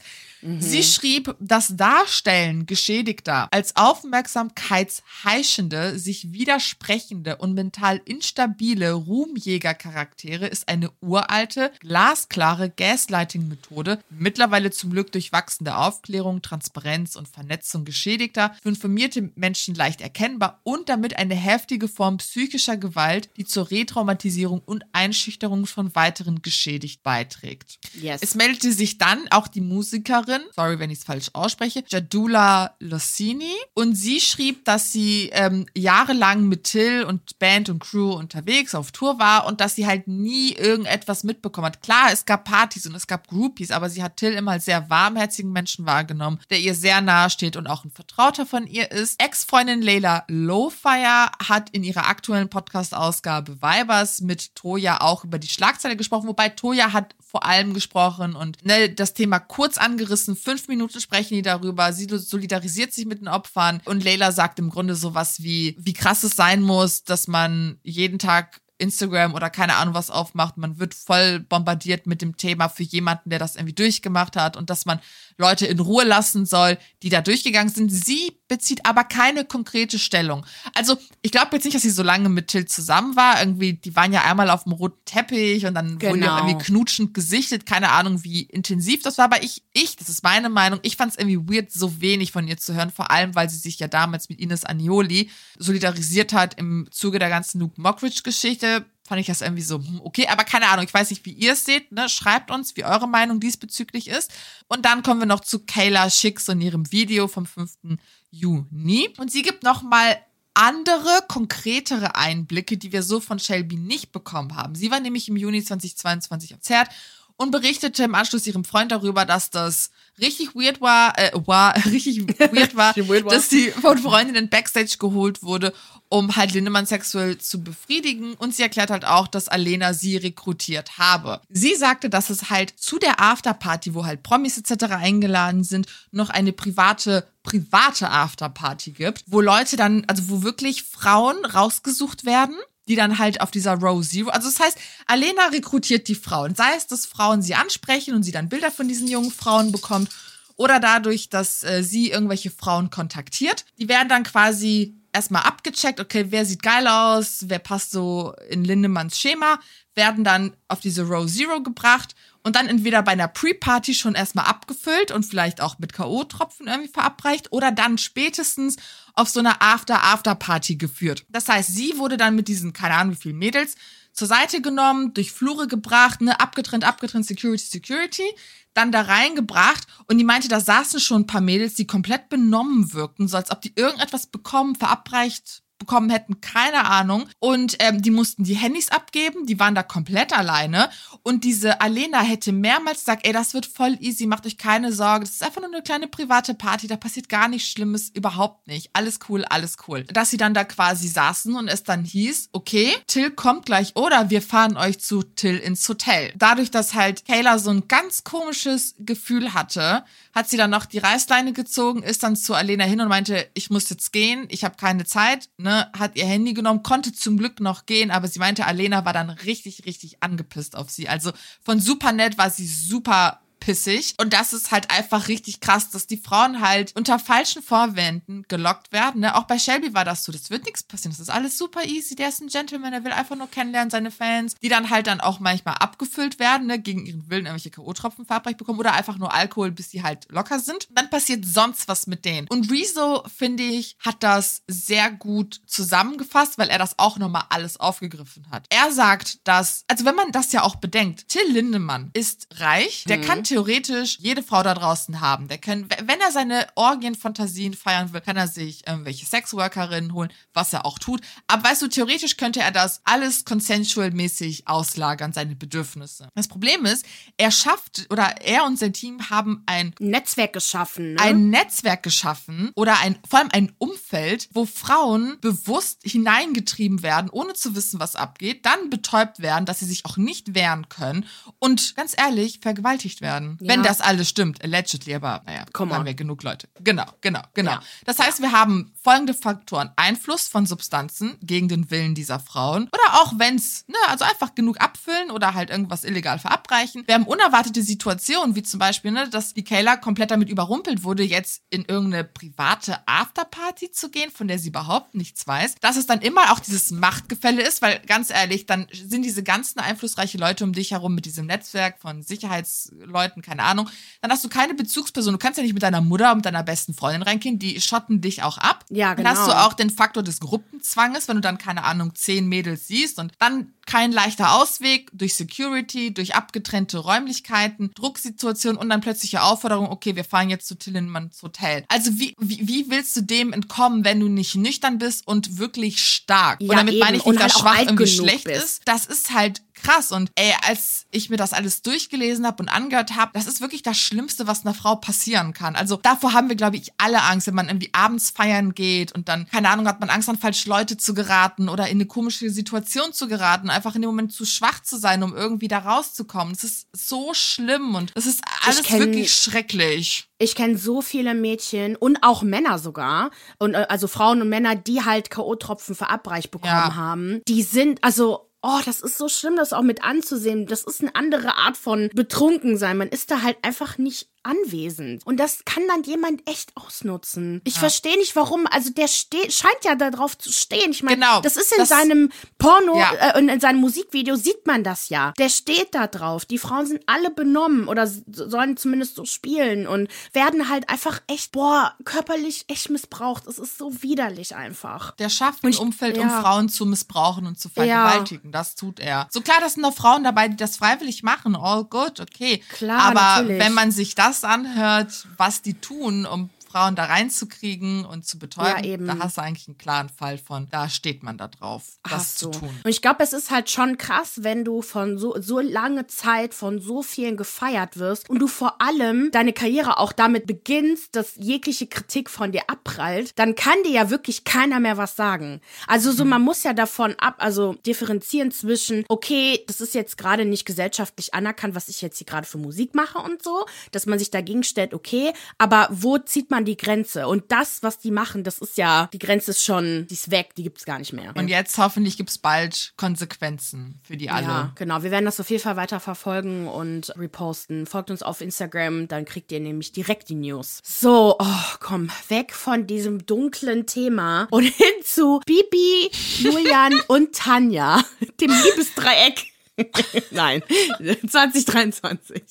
Sie mhm. schrieb, das Darstellen Geschädigter als aufmerksamkeitsheischende, sich widersprechende und mental instabile Ruhmjägercharaktere ist eine uralte, glasklare Gaslighting-Methode, mittlerweile zum Glück durch wachsende Aufklärung, Transparenz und Vernetzung Geschädigter, für informierte Menschen leicht erkennbar und damit eine heftige Form psychischer Gewalt, die zur Retraumatisierung und Einschüchterung von weiteren Geschädigt beiträgt. Yes. Es meldete sich dann auch die Musikerin Autorin, sorry, wenn ich es falsch ausspreche, Jadula Lossini. Und sie schrieb, dass sie ähm, jahrelang mit Till und Band und Crew unterwegs auf Tour war und dass sie halt nie irgendetwas mitbekommen hat. Klar, es gab Partys und es gab Groupies, aber sie hat Till immer als sehr warmherzigen Menschen wahrgenommen, der ihr sehr nahe steht und auch ein Vertrauter von ihr ist. Ex-Freundin Leila Lowfire hat in ihrer aktuellen Podcast-Ausgabe Vibers mit Toya auch über die Schlagzeile gesprochen, wobei Toya hat vor allem gesprochen und ne, das Thema kurz angerissen. Fünf Minuten sprechen die darüber. Sie solidarisiert sich mit den Opfern und Leila sagt im Grunde sowas wie, wie krass es sein muss, dass man jeden Tag Instagram oder keine Ahnung was aufmacht. Man wird voll bombardiert mit dem Thema für jemanden, der das irgendwie durchgemacht hat und dass man Leute in Ruhe lassen soll, die da durchgegangen sind. Sie bezieht aber keine konkrete Stellung. Also ich glaube jetzt nicht, dass sie so lange mit Till zusammen war. Irgendwie, die waren ja einmal auf dem roten Teppich und dann genau. wurden ja irgendwie knutschend gesichtet. Keine Ahnung, wie intensiv das war. Aber ich, ich, das ist meine Meinung, ich fand es irgendwie weird, so wenig von ihr zu hören. Vor allem, weil sie sich ja damals mit Ines Anioli solidarisiert hat im Zuge der ganzen Luke Mockridge-Geschichte fand ich das irgendwie so, hm, okay, aber keine Ahnung, ich weiß nicht, wie ihr es seht, ne? Schreibt uns, wie eure Meinung diesbezüglich ist. Und dann kommen wir noch zu Kayla Schicks und ihrem Video vom 5. Juni. Und sie gibt nochmal andere, konkretere Einblicke, die wir so von Shelby nicht bekommen haben. Sie war nämlich im Juni 2022 am Zert und berichtete im Anschluss ihrem Freund darüber, dass das richtig weird war, äh, war richtig weird war, weird dass sie von Freundinnen Backstage geholt wurde, um halt Lindemann sexuell zu befriedigen. Und sie erklärt halt auch, dass Alena sie rekrutiert habe. Sie sagte, dass es halt zu der Afterparty, wo halt Promis etc. eingeladen sind, noch eine private private Afterparty gibt, wo Leute dann, also wo wirklich Frauen rausgesucht werden die dann halt auf dieser Row Zero, also das heißt, Alena rekrutiert die Frauen, sei es, dass Frauen sie ansprechen und sie dann Bilder von diesen jungen Frauen bekommt oder dadurch, dass äh, sie irgendwelche Frauen kontaktiert. Die werden dann quasi erstmal abgecheckt, okay, wer sieht geil aus, wer passt so in Lindemanns Schema, werden dann auf diese Row Zero gebracht und dann entweder bei einer Pre-Party schon erstmal abgefüllt und vielleicht auch mit K.O.-Tropfen irgendwie verabreicht oder dann spätestens auf so einer After-After-Party geführt. Das heißt, sie wurde dann mit diesen, keine Ahnung wie vielen Mädels, zur Seite genommen, durch Flure gebracht, ne, abgetrennt, abgetrennt, Security, Security, dann da reingebracht und die meinte, da saßen schon ein paar Mädels, die komplett benommen wirkten, so als ob die irgendetwas bekommen, verabreicht bekommen hätten, keine Ahnung. Und ähm, die mussten die Handys abgeben, die waren da komplett alleine. Und diese Alena hätte mehrmals gesagt, ey, das wird voll easy, macht euch keine Sorge. Das ist einfach nur eine kleine private Party, da passiert gar nichts Schlimmes, überhaupt nicht. Alles cool, alles cool. Dass sie dann da quasi saßen und es dann hieß, okay, Till kommt gleich oder wir fahren euch zu Till ins Hotel. Dadurch, dass halt Kayla so ein ganz komisches Gefühl hatte, hat sie dann noch die Reißleine gezogen, ist dann zu Alena hin und meinte, ich muss jetzt gehen, ich habe keine Zeit, ne? Ne, hat ihr Handy genommen, konnte zum Glück noch gehen, aber sie meinte, Alena war dann richtig, richtig angepisst auf sie. Also von super nett war sie super pissig. Und das ist halt einfach richtig krass, dass die Frauen halt unter falschen Vorwänden gelockt werden. Ne? Auch bei Shelby war das so. Das wird nichts passieren. Das ist alles super easy. Der ist ein Gentleman, der will einfach nur kennenlernen, seine Fans, die dann halt dann auch manchmal abgefüllt werden, ne? gegen ihren Willen irgendwelche K.O.-Tropfen verabreicht bekommen oder einfach nur Alkohol, bis sie halt locker sind. Dann passiert sonst was mit denen. Und Rezo, finde ich, hat das sehr gut zusammengefasst, weil er das auch nochmal alles aufgegriffen hat. Er sagt, dass, also wenn man das ja auch bedenkt, Till Lindemann ist reich, der mhm. kann theoretisch jede Frau da draußen haben. Der kann, wenn er seine Orgienfantasien feiern will, kann er sich irgendwelche Sexworkerinnen holen, was er auch tut. Aber weißt du, theoretisch könnte er das alles consensual-mäßig auslagern, seine Bedürfnisse. Das Problem ist, er schafft oder er und sein Team haben ein Netzwerk geschaffen. Ne? Ein Netzwerk geschaffen oder ein, vor allem ein Umfeld, wo Frauen bewusst hineingetrieben werden, ohne zu wissen, was abgeht, dann betäubt werden, dass sie sich auch nicht wehren können und ganz ehrlich vergewaltigt werden werden. Ja. Wenn das alles stimmt, allegedly, aber naja, haben wir genug Leute. Genau, genau, genau. Ja. Das heißt, wir haben folgende Faktoren. Einfluss von Substanzen gegen den Willen dieser Frauen. Oder auch wenn es, ne, also einfach genug abfüllen oder halt irgendwas illegal verabreichen. Wir haben unerwartete Situationen, wie zum Beispiel, ne, dass die Kayla komplett damit überrumpelt wurde, jetzt in irgendeine private Afterparty zu gehen, von der sie überhaupt nichts weiß. Dass es dann immer auch dieses Machtgefälle ist, weil ganz ehrlich, dann sind diese ganzen einflussreichen Leute um dich herum mit diesem Netzwerk von Sicherheitsleuten Leuten, keine Ahnung, dann hast du keine Bezugsperson. Du kannst ja nicht mit deiner Mutter und deiner besten Freundin reingehen, die schotten dich auch ab. Ja, genau. Dann hast du auch den Faktor des Gruppenzwanges, wenn du dann, keine Ahnung, zehn Mädels siehst und dann kein leichter Ausweg durch Security, durch abgetrennte Räumlichkeiten, Drucksituation und dann plötzliche Aufforderung, okay, wir fahren jetzt zu Tillenmanns Hotel. Also wie, wie, wie willst du dem entkommen, wenn du nicht nüchtern bist und wirklich stark? Ja, und damit eben. meine ich nicht, dass halt schwach irgendwie schlecht bist. ist. Das ist halt krass. Und ey, als ich mir das alles durchgelesen habe und angehört habe, das ist wirklich das Schlimmste, was einer Frau passieren kann. Also davor haben wir, glaube ich, alle Angst, wenn man irgendwie abends feiern geht und dann, keine Ahnung, hat man Angst, an falsche Leute zu geraten oder in eine komische Situation zu geraten, einfach in dem Moment zu schwach zu sein, um irgendwie da rauszukommen. Das ist so schlimm und das ist alles kenn, wirklich schrecklich. Ich kenne so viele Mädchen und auch Männer sogar, und äh, also Frauen und Männer, die halt K.O.-Tropfen verabreicht bekommen ja. haben. Die sind, also oh, das ist so schlimm, das auch mit anzusehen. Das ist eine andere Art von Betrunkensein. Man ist da halt einfach nicht anwesend. Und das kann dann jemand echt ausnutzen. Ich ja. verstehe nicht, warum. Also der steht, scheint ja darauf zu stehen. Ich meine, genau, das ist in das, seinem Porno ja. äh, in, in seinem Musikvideo sieht man das ja. Der steht da drauf. Die Frauen sind alle benommen oder sollen zumindest so spielen und werden halt einfach echt, boah, körperlich echt missbraucht. Es ist so widerlich einfach. Der schafft ein Umfeld, ja. um Frauen zu missbrauchen und zu vergewaltigen. Das tut er. So klar, das sind noch Frauen dabei, die das freiwillig machen. All good, okay. Klar, Aber natürlich. wenn man sich das das anhört, was die tun, um Frauen da reinzukriegen und zu betäuben, ja, da hast du eigentlich einen klaren Fall von, da steht man da drauf, das hast zu tun. Und ich glaube, es ist halt schon krass, wenn du von so, so lange Zeit von so vielen gefeiert wirst und du vor allem deine Karriere auch damit beginnst, dass jegliche Kritik von dir abprallt, dann kann dir ja wirklich keiner mehr was sagen. Also so, mhm. man muss ja davon ab, also differenzieren zwischen, okay, das ist jetzt gerade nicht gesellschaftlich anerkannt, was ich jetzt hier gerade für Musik mache und so, dass man sich dagegen stellt, okay, aber wo zieht man die Grenze. Und das, was die machen, das ist ja, die Grenze ist schon, die ist weg, die gibt es gar nicht mehr. Und jetzt hoffentlich gibt es bald Konsequenzen für die alle. Ja, genau. Wir werden das auf jeden Fall weiter verfolgen und reposten. Folgt uns auf Instagram, dann kriegt ihr nämlich direkt die News. So, oh, komm, weg von diesem dunklen Thema und hin zu Bibi, Julian und Tanja, dem Liebesdreieck. Nein, 2023.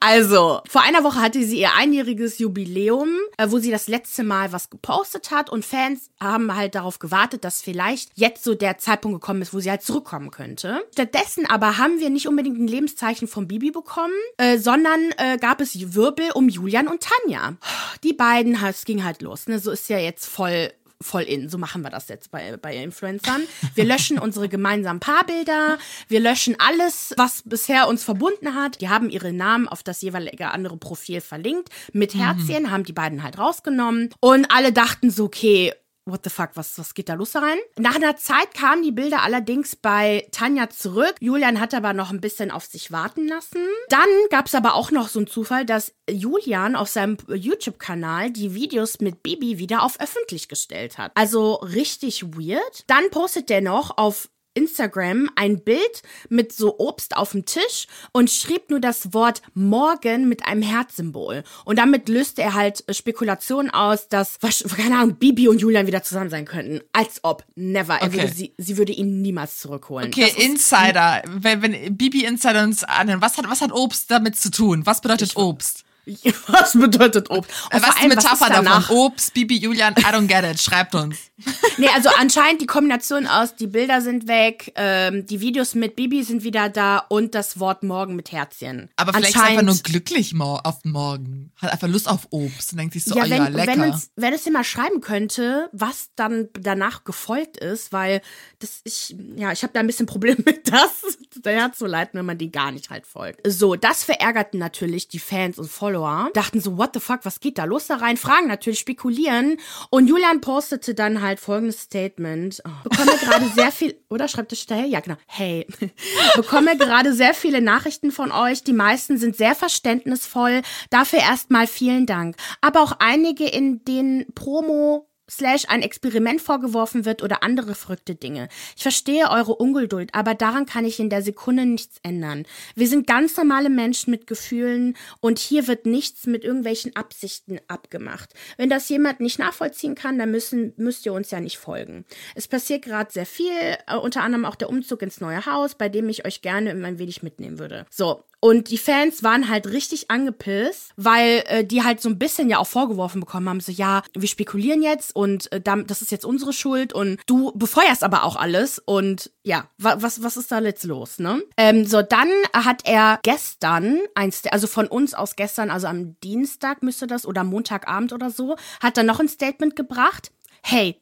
Also, vor einer Woche hatte sie ihr einjähriges Jubiläum, äh, wo sie das letzte Mal was gepostet hat und Fans haben halt darauf gewartet, dass vielleicht jetzt so der Zeitpunkt gekommen ist, wo sie halt zurückkommen könnte. Stattdessen aber haben wir nicht unbedingt ein Lebenszeichen von Bibi bekommen, äh, sondern äh, gab es Wirbel um Julian und Tanja. Die beiden, es ging halt los, ne? So ist ja jetzt voll voll in. So machen wir das jetzt bei, bei Influencern. Wir löschen unsere gemeinsamen Paarbilder. Wir löschen alles, was bisher uns verbunden hat. Die haben ihre Namen auf das jeweilige andere Profil verlinkt. Mit mhm. Herzchen mhm. haben die beiden halt rausgenommen. Und alle dachten so, okay, what the fuck, was, was geht da los rein? Nach einer Zeit kamen die Bilder allerdings bei Tanja zurück. Julian hat aber noch ein bisschen auf sich warten lassen. Dann gab es aber auch noch so einen Zufall, dass Julian auf seinem YouTube-Kanal die Videos mit Bibi wieder auf öffentlich gestellt hat. Also richtig weird. Dann postet der noch auf Instagram ein Bild mit so Obst auf dem Tisch und schrieb nur das Wort morgen mit einem Herzsymbol. Und damit löste er halt Spekulationen aus, dass, keine Ahnung, Bibi und Julian wieder zusammen sein könnten. Als ob. Never. Er okay. würde sie, sie würde ihn niemals zurückholen. Okay, Insider. Wenn, wenn Bibi Insider uns anhören, was hat, was hat Obst damit zu tun? Was bedeutet ich, Obst? Was bedeutet Obst? Und was ist die Metapher davon? Obst, Bibi, Julian, I don't get it. Schreibt uns. nee, also anscheinend die Kombination aus, die Bilder sind weg, ähm, die Videos mit Bibi sind wieder da und das Wort morgen mit Herzchen. Aber vielleicht ist einfach nur glücklich auf morgen. Hat einfach Lust auf Obst und denkt sich so, ja, oh wenn, ja, lecker. Wenn, uns, wenn es dir mal schreiben könnte, was dann danach gefolgt ist, weil das ich, ja, ich habe da ein bisschen Probleme mit das, daher zu leiten, wenn man die gar nicht halt folgt. So, das verärgerten natürlich die Fans und Follower. Dachten so, what the fuck, was geht da los da rein? Fragen natürlich, spekulieren. Und Julian postete dann halt folgendes Statement. Oh. Bekomme gerade sehr viel, oder schreibt es schnell? Ja, genau. Hey. Bekomme gerade sehr viele Nachrichten von euch. Die meisten sind sehr verständnisvoll. Dafür erstmal vielen Dank. Aber auch einige, in denen Promo slash ein Experiment vorgeworfen wird oder andere verrückte Dinge. Ich verstehe eure Ungeduld, aber daran kann ich in der Sekunde nichts ändern. Wir sind ganz normale Menschen mit Gefühlen und hier wird nichts mit irgendwelchen Absichten abgemacht. Wenn das jemand nicht nachvollziehen kann, dann müssen, müsst ihr uns ja nicht folgen. Es passiert gerade sehr viel, äh, unter anderem auch der Umzug ins neue Haus, bei dem ich euch gerne ein wenig mitnehmen würde. So, und die Fans waren halt richtig angepisst, weil äh, die halt so ein bisschen ja auch vorgeworfen bekommen haben, so ja, wir spekulieren jetzt und äh, das ist jetzt unsere Schuld und du befeuerst aber auch alles und ja, wa was, was ist da jetzt los, ne? Ähm, so, dann hat er gestern, eins, also von uns aus gestern, also am Dienstag müsste das oder Montagabend oder so, hat er noch ein Statement gebracht. Hey,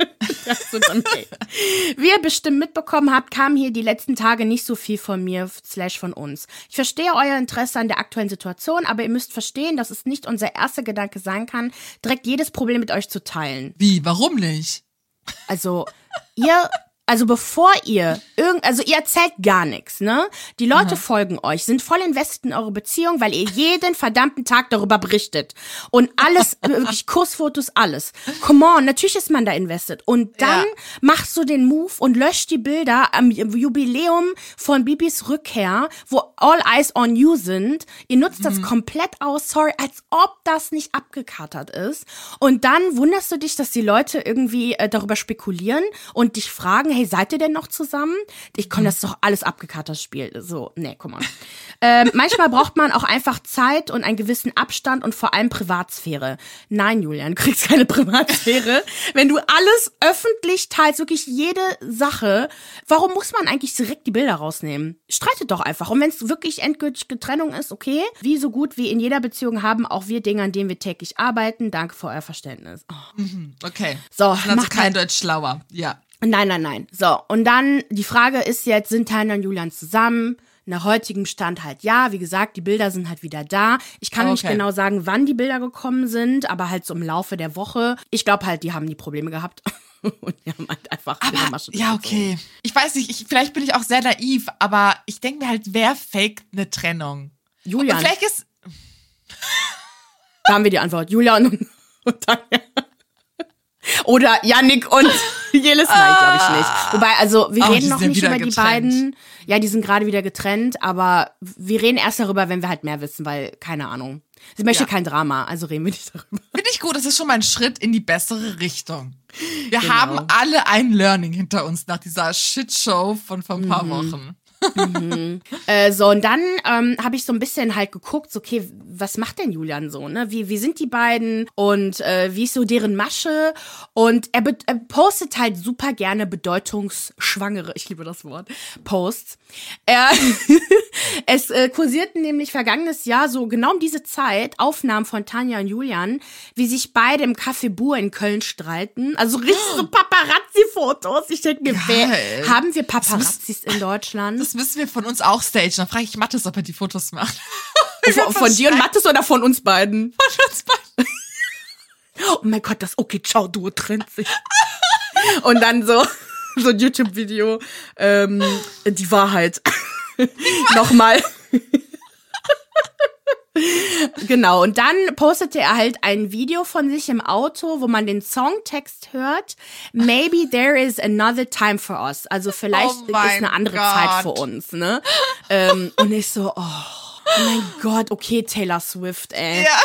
Wie ihr bestimmt mitbekommen habt, kam hier die letzten Tage nicht so viel von mir slash von uns. Ich verstehe euer Interesse an der aktuellen Situation, aber ihr müsst verstehen, dass es nicht unser erster Gedanke sein kann, direkt jedes Problem mit euch zu teilen. Wie? Warum nicht? Also, ihr also bevor ihr irgend, also ihr erzählt gar nichts, ne? Die Leute Aha. folgen euch, sind voll invested in eure Beziehung, weil ihr jeden verdammten Tag darüber berichtet. Und alles, wirklich Kursfotos, alles. Come on, natürlich ist man da invested. Und dann ja. machst du den Move und löscht die Bilder am Jubiläum von Bibis Rückkehr, wo all eyes on you sind. Ihr nutzt mhm. das komplett aus, sorry, als ob das nicht abgekatert ist. Und dann wunderst du dich, dass die Leute irgendwie äh, darüber spekulieren und dich fragen, hey, seid ihr denn noch zusammen? Ich komme, das ist doch alles abgekartet Spiel. So, nee, guck mal. ähm, manchmal braucht man auch einfach Zeit und einen gewissen Abstand und vor allem Privatsphäre. Nein, Julian, du kriegst keine Privatsphäre. Wenn du alles öffentlich teilst, wirklich jede Sache, warum muss man eigentlich direkt die Bilder rausnehmen? Streitet doch einfach. Und wenn es wirklich endgültige Trennung ist, okay, wie so gut wie in jeder Beziehung haben auch wir Dinge, an denen wir täglich arbeiten. Danke für euer Verständnis. Oh. Okay. So, also kein Deutsch schlauer. Ja. Nein, nein, nein. So, und dann die Frage ist jetzt, sind Tanja und Julian zusammen? Nach heutigem Stand halt ja. Wie gesagt, die Bilder sind halt wieder da. Ich kann okay. nicht genau sagen, wann die Bilder gekommen sind, aber halt so im Laufe der Woche. Ich glaube halt, die haben die Probleme gehabt. und die haben halt einfach aber, Masche Ja, okay. Ich weiß nicht, ich, vielleicht bin ich auch sehr naiv, aber ich denke mir halt, wer faked eine Trennung? Julian. Und vielleicht ist. Da haben wir die Antwort. Julian und, und Tanja. Oder Yannick und Jelis, nein, glaube ich nicht. Ah. Wobei, also wir oh, reden noch nicht über die beiden. Ja, die sind gerade wieder getrennt, aber wir reden erst darüber, wenn wir halt mehr wissen, weil, keine Ahnung. Sie möchte ja. kein Drama, also reden wir nicht darüber. Finde ich gut, das ist schon mal ein Schritt in die bessere Richtung. Wir genau. haben alle ein Learning hinter uns nach dieser Shitshow von vor ein paar mhm. Wochen mhm. äh, so, und dann ähm, habe ich so ein bisschen halt geguckt, so, okay, was macht denn Julian so, ne? Wie, wie sind die beiden und äh, wie ist so deren Masche? Und er, er postet halt super gerne bedeutungsschwangere, ich liebe das Wort, Posts. Er, es äh, kursierten nämlich vergangenes Jahr so genau um diese Zeit Aufnahmen von Tanja und Julian, wie sich beide im Café Bur in Köln streiten. Also richtig so Paparazzi-Fotos. Ich denke mir, wer, haben wir Paparazzis in Deutschland? Das müssen wir von uns auch stagen. Dann frage ich Mathis, ob er die Fotos macht. von, von dir und Mathis oder von uns beiden? Von uns beiden. oh mein Gott, das Okay Ciao Duo trennt sich. Und dann so, so ein YouTube-Video, ähm, die Wahrheit. Nochmal. Genau, und dann postete er halt ein Video von sich im Auto, wo man den Songtext hört. Maybe there is another time for us. Also vielleicht oh ist eine andere God. Zeit für uns, ne? ähm, und ich so, oh, oh mein Gott, okay, Taylor Swift, ey. Ja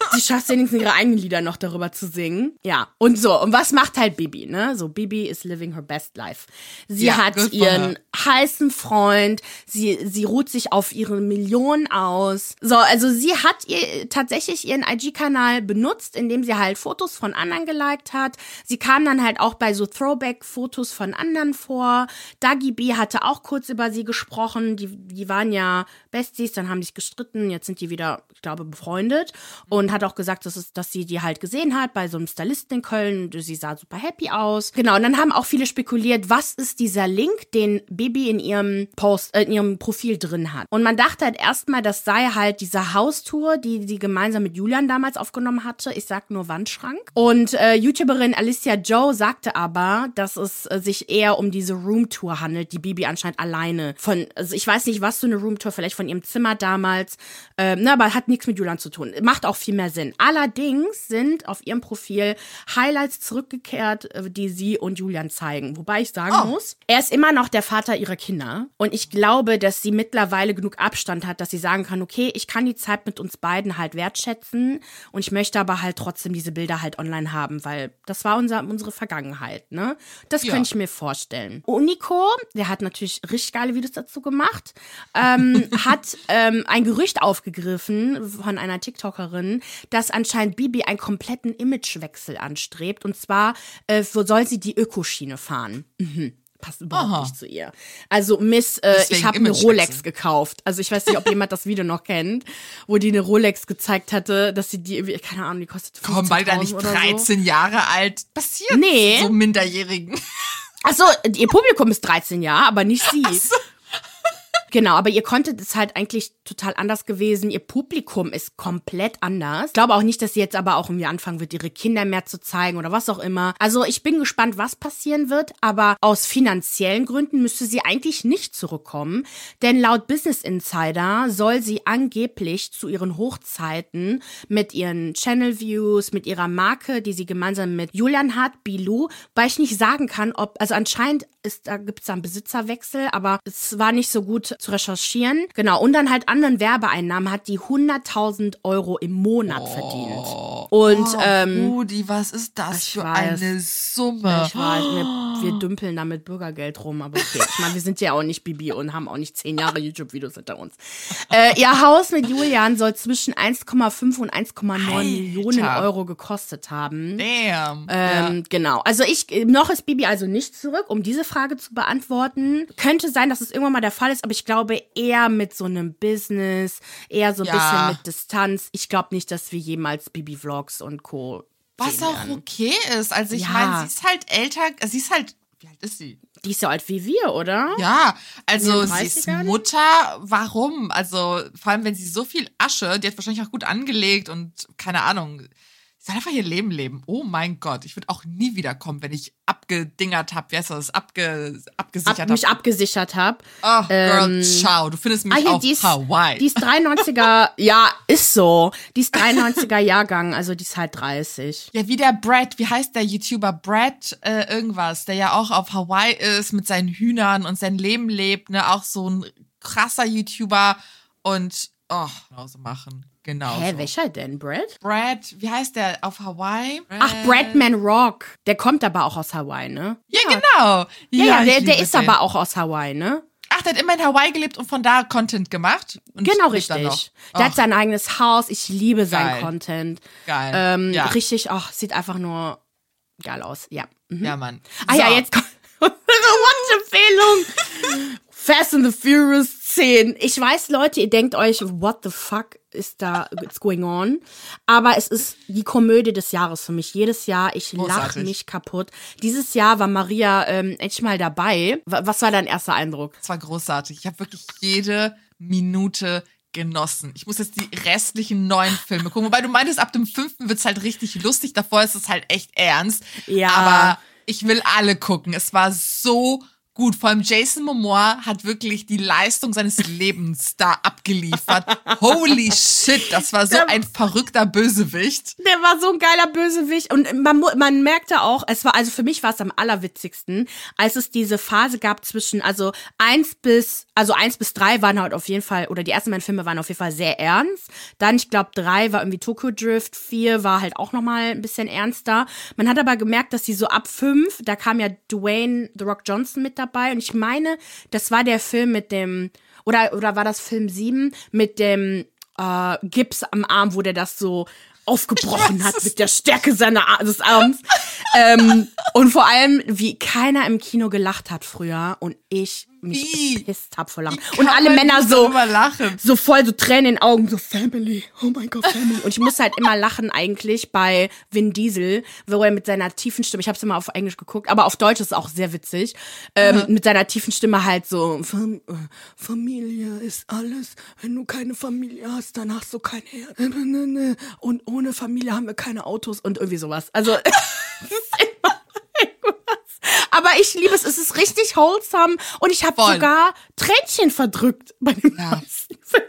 die schafft wenigstens ihre eigenen Lieder noch darüber zu singen. Ja. Und so, und was macht halt Bibi, ne? So, Bibi is living her best life. Sie ja, hat ihren heißen Freund, sie, sie ruht sich auf ihre Millionen aus. So, also sie hat ihr tatsächlich ihren IG-Kanal benutzt, indem sie halt Fotos von anderen geliked hat. Sie kam dann halt auch bei so Throwback-Fotos von anderen vor. Dagi B hatte auch kurz über sie gesprochen. Die, die waren ja Besties, dann haben sich gestritten, jetzt sind die wieder, ich glaube, befreundet. Und hat auch gesagt, dass, es, dass sie die halt gesehen hat bei so einem Stylisten in Köln. Sie sah super happy aus. Genau, und dann haben auch viele spekuliert, was ist dieser Link, den Bibi in ihrem Post, äh, in ihrem Profil drin hat. Und man dachte halt erstmal, das sei halt diese Haustour, die sie gemeinsam mit Julian damals aufgenommen hatte. Ich sag nur Wandschrank. Und äh, YouTuberin Alicia Joe sagte aber, dass es äh, sich eher um diese Roomtour handelt, die Bibi anscheinend alleine von, also ich weiß nicht, was so eine Roomtour, vielleicht von ihrem Zimmer damals, äh, ne, aber hat nichts mit Julian zu tun. Macht auch viel mehr Sinn. Allerdings sind auf ihrem Profil Highlights zurückgekehrt, äh, die sie und Julian zeigen. Wobei ich sagen oh. muss, er ist immer noch der Vater ihrer Kinder. Und ich glaube, dass sie mittlerweile genug Abstand hat, dass sie sagen kann, okay, ich kann die Zeit mit uns beiden halt wertschätzen und ich möchte aber halt trotzdem diese Bilder halt online haben, weil das war unser, unsere Vergangenheit, ne? Das ja. könnte ich mir vorstellen. Unico, der hat natürlich richtig geile Videos dazu gemacht, ähm, hat ähm, ein Gerücht aufgegriffen von einer TikTokerin, dass anscheinend Bibi einen kompletten Imagewechsel anstrebt. Und zwar äh, soll sie die Ökoschiene fahren. Mhm passt überhaupt Aha. nicht zu ihr. Also Miss, äh, ich habe eine Rolex gekauft. Also ich weiß nicht, ob jemand das Video noch kennt, wo die eine Rolex gezeigt hatte, dass sie die irgendwie, keine Ahnung, die kostet Komm, weil da nicht 13 so. Jahre alt passiert. Nee. So Minderjährigen. Achso, ihr Publikum ist 13 Jahre, aber nicht sie. So. Genau, aber ihr Content ist halt eigentlich total anders gewesen. Ihr Publikum ist komplett anders. Ich glaube auch nicht, dass sie jetzt aber auch irgendwie anfangen wird, ihre Kinder mehr zu zeigen oder was auch immer. Also ich bin gespannt, was passieren wird, aber aus finanziellen Gründen müsste sie eigentlich nicht zurückkommen. Denn laut Business Insider soll sie angeblich zu ihren Hochzeiten mit ihren Channel Views, mit ihrer Marke, die sie gemeinsam mit Julian hat, Bilou, weil ich nicht sagen kann, ob, also anscheinend ist, da gibt es da einen Besitzerwechsel, aber es war nicht so gut zu recherchieren. Genau, und dann halt anderen Werbeeinnahmen hat die 100.000 Euro im Monat oh. verdient. Und, oh, ähm, Rudi, was ist das für weiß, eine Summe? Ich weiß, wir, wir dümpeln da mit Bürgergeld rum, aber okay. Ich meine, wir sind ja auch nicht Bibi und haben auch nicht zehn Jahre YouTube-Videos hinter uns. Äh, ihr Haus mit Julian soll zwischen 1,5 und 1,9 Millionen Euro gekostet haben. Damn. Ähm, ja. Genau. Also ich, noch ist Bibi also nicht zurück, um diese Frage zu beantworten. Könnte sein, dass es irgendwann mal der Fall ist, aber ich glaube eher mit so einem Business, eher so ein ja. bisschen mit Distanz. Ich glaube nicht, dass wir jemals Bibi Vlogs und Co. Was auch okay ist. Also ich ja. meine, sie ist halt älter, sie ist halt, wie alt ist sie? Die ist so alt wie wir, oder? Ja, also sie ist Mutter. Warum? Also vor allem, wenn sie so viel Asche, die hat wahrscheinlich auch gut angelegt und keine Ahnung soll einfach ihr Leben leben. Oh mein Gott, ich würde auch nie wiederkommen, wenn ich abgedingert habe, wie heißt das, Abge, abgesichert habe. mich abgesichert habe. Oh, Girl, ähm, ciao, du findest mich ah, hier, auf die ist, Hawaii. Die ist 93er, ja, ist so. Die ist 93er Jahrgang, also die ist halt 30. Ja, wie der Brad, wie heißt der YouTuber? Brad äh, irgendwas, der ja auch auf Hawaii ist mit seinen Hühnern und sein Leben lebt, ne, auch so ein krasser YouTuber und oh, genauso machen. Genau. Hä, welcher denn? Brad? Brad, wie heißt der auf Hawaii? Brad. Ach, Bradman Rock. Der kommt aber auch aus Hawaii, ne? Ja, ja. genau. Ja, ja, der, der ist den. aber auch aus Hawaii, ne? Ach, der hat immer in Hawaii gelebt und von da Content gemacht. genau, richtig. Der hat sein eigenes Haus. Ich liebe seinen Content. Geil. Ähm, ja. Richtig, ach, sieht einfach nur geil aus. Ja. Mhm. Ja, Mann. Ah so. ja, jetzt kommt unsere Watch-Empfehlung. Fast and the Furious 10. Ich weiß, Leute, ihr denkt euch, what the fuck ist da it's going on? Aber es ist die Komödie des Jahres für mich. Jedes Jahr, ich lache mich kaputt. Dieses Jahr war Maria ähm, endlich mal dabei. Was war dein erster Eindruck? Es war großartig. Ich habe wirklich jede Minute genossen. Ich muss jetzt die restlichen neun Filme gucken. Wobei du meintest, ab dem fünften wird's halt richtig lustig. Davor ist es halt echt ernst. Ja. Aber ich will alle gucken. Es war so gut. Vor allem Jason Momoa hat wirklich die Leistung seines Lebens da abgeliefert. Holy shit, das war so der, ein verrückter Bösewicht. Der war so ein geiler Bösewicht und man, man merkte auch, es war, also für mich war es am allerwitzigsten, als es diese Phase gab zwischen, also eins bis, also eins bis drei waren halt auf jeden Fall, oder die ersten beiden Filme waren auf jeden Fall sehr ernst. Dann, ich glaube, drei war irgendwie Tokyo Drift, vier war halt auch nochmal ein bisschen ernster. Man hat aber gemerkt, dass sie so ab fünf, da kam ja Dwayne The Rock Johnson mit dabei und ich meine, das war der Film mit dem, oder, oder war das Film 7 mit dem äh, Gips am Arm, wo der das so aufgebrochen hat mit der Stärke seiner Ar des Arms. ähm, und vor allem, wie keiner im Kino gelacht hat früher. Und ich mich Wie? bepisst hab vor Lachen. Und alle Männer so, so voll so Tränen in den Augen, so Family, oh mein Gott, Family. Und ich musste halt immer lachen eigentlich bei Vin Diesel, wo er mit seiner tiefen Stimme, ich hab's immer auf Englisch geguckt, aber auf Deutsch ist es auch sehr witzig, ähm, mit seiner tiefen Stimme halt so, Fam äh, Familie ist alles, wenn du keine Familie hast, dann hast du kein Herz. Und ohne Familie haben wir keine Autos und irgendwie sowas. Also, das ist aber ich liebe es. Es ist richtig wholesome und ich habe sogar Tränchen verdrückt bei dem ja. Film.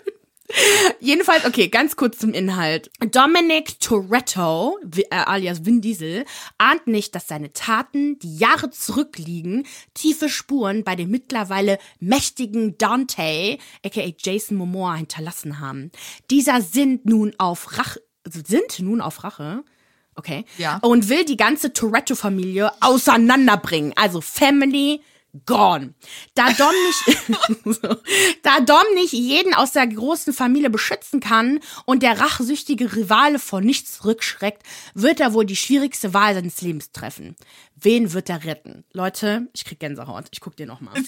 Jedenfalls, okay, ganz kurz zum Inhalt. Dominic Toretto, äh, alias Vin Diesel, ahnt nicht, dass seine Taten, die Jahre zurückliegen, tiefe Spuren bei dem mittlerweile mächtigen Dante, aka Jason Momoa, hinterlassen haben. Dieser sind nun auf Rache, sind nun auf Rache Okay. Ja. Und will die ganze Toretto-Familie auseinanderbringen. Also Family gone. Da Dom nicht, da Dom nicht jeden aus der großen Familie beschützen kann und der rachsüchtige Rivale vor nichts zurückschreckt, wird er wohl die schwierigste Wahl seines Lebens treffen. Wen wird er retten? Leute, ich krieg Gänsehaut. Ich guck dir nochmal.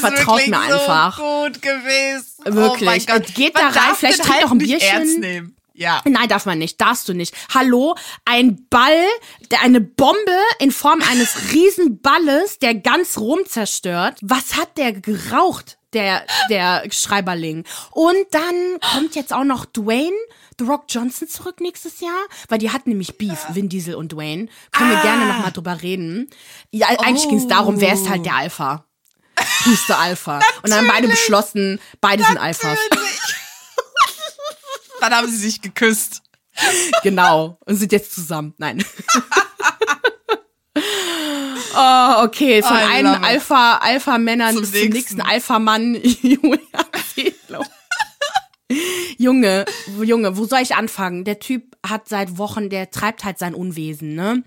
Vertraut mir einfach. So gut gewesen. Oh wirklich. Oh Geht da rein, vielleicht trinkt noch ein Bierchen. Ja. Nein, darf man nicht. Darfst du nicht. Hallo, ein Ball, der eine Bombe in Form eines Riesenballes, der ganz Rom zerstört. Was hat der geraucht, der, der Schreiberling? Und dann kommt jetzt auch noch Dwayne. The Rock Johnson zurück nächstes Jahr, weil die hatten nämlich Beef, Vin Diesel und Dwayne. Können ah. wir gerne noch mal drüber reden. Ja, eigentlich oh. ging es darum, wer ist halt der Alpha. Puste Alpha. und dann haben beide beschlossen, beide sind Alphas. dann haben sie sich geküsst. Genau. Und sind jetzt zusammen. Nein. oh, okay. Von einem Alpha, Alpha-Männern bis zum nächsten Alpha-Mann. Junge, Junge, wo soll ich anfangen? Der Typ hat seit Wochen, der treibt halt sein Unwesen, ne?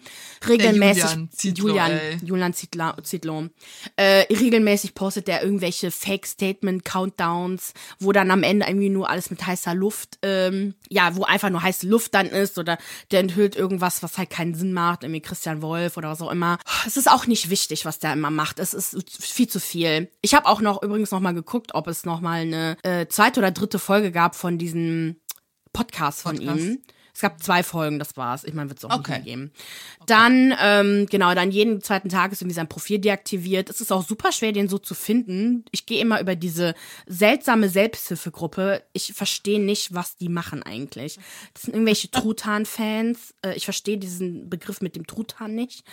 Regelmäßig. Julian, Zietlow, Julian, Julian Zietlow. Äh, regelmäßig postet der irgendwelche Fake-Statement-Countdowns, wo dann am Ende irgendwie nur alles mit heißer Luft, ähm, ja, wo einfach nur heiße Luft dann ist oder der enthüllt irgendwas, was halt keinen Sinn macht, irgendwie Christian Wolf oder was auch immer. Es ist auch nicht wichtig, was der immer macht. Es ist viel zu viel. Ich habe auch noch übrigens noch mal geguckt, ob es noch mal eine äh, zweite oder dritte Folge gab von diesem Podcast von Podcast. ihm. Es gab zwei Folgen, das war's. Ich meine, wird es auch okay. nicht geben. Okay. Dann, ähm, genau, dann jeden zweiten Tag ist irgendwie sein Profil deaktiviert. Es ist auch super schwer, den so zu finden. Ich gehe immer über diese seltsame Selbsthilfegruppe. Ich verstehe nicht, was die machen eigentlich. Das sind irgendwelche Truthahn-Fans. Äh, ich verstehe diesen Begriff mit dem Truthahn nicht.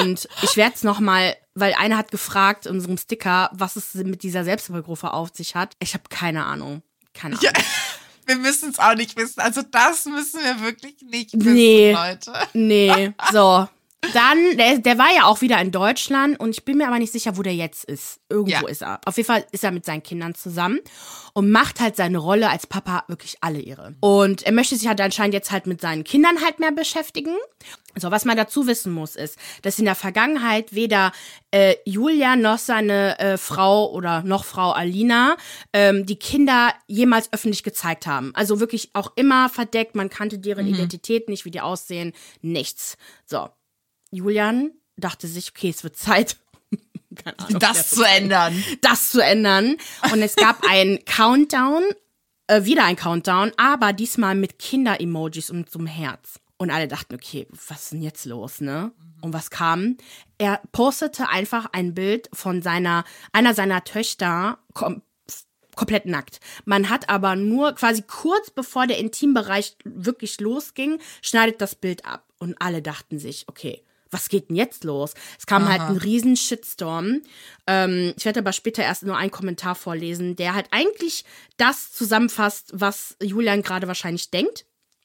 Und ich werde es nochmal weil einer hat gefragt in unserem Sticker, was es mit dieser Selbsthilfegruppe auf sich hat. Ich habe keine Ahnung. Keine Ahnung. Ja wir müssen es auch nicht wissen. Also das müssen wir wirklich nicht wissen, nee, Leute. Nee, so. Dann, der, der war ja auch wieder in Deutschland und ich bin mir aber nicht sicher, wo der jetzt ist. Irgendwo ja. ist er. Auf jeden Fall ist er mit seinen Kindern zusammen und macht halt seine Rolle als Papa wirklich alle ihre. Und er möchte sich halt anscheinend jetzt halt mit seinen Kindern halt mehr beschäftigen. So, was man dazu wissen muss, ist, dass in der Vergangenheit weder äh, Julia noch seine äh, Frau oder noch Frau Alina ähm, die Kinder jemals öffentlich gezeigt haben. Also wirklich auch immer verdeckt, man kannte deren mhm. Identität nicht, wie die aussehen, nichts. So, Julian dachte sich, okay, es wird Zeit. Ahnung, das zu ändern. Das zu ändern. Und es gab einen Countdown, äh, wieder ein Countdown, aber diesmal mit Kinder-Emojis und einem Herz. Und alle dachten, okay, was ist denn jetzt los, ne? Und was kam? Er postete einfach ein Bild von seiner, einer seiner Töchter kom komplett nackt. Man hat aber nur quasi kurz bevor der Intimbereich wirklich losging, schneidet das Bild ab. Und alle dachten sich, okay, was geht denn jetzt los? Es kam halt Aha. halt ein riesen Shitstorm. Ähm, ich werde aber später erst nur einen Kommentar vorlesen, der halt eigentlich das zusammenfasst, was Julian gerade wahrscheinlich denkt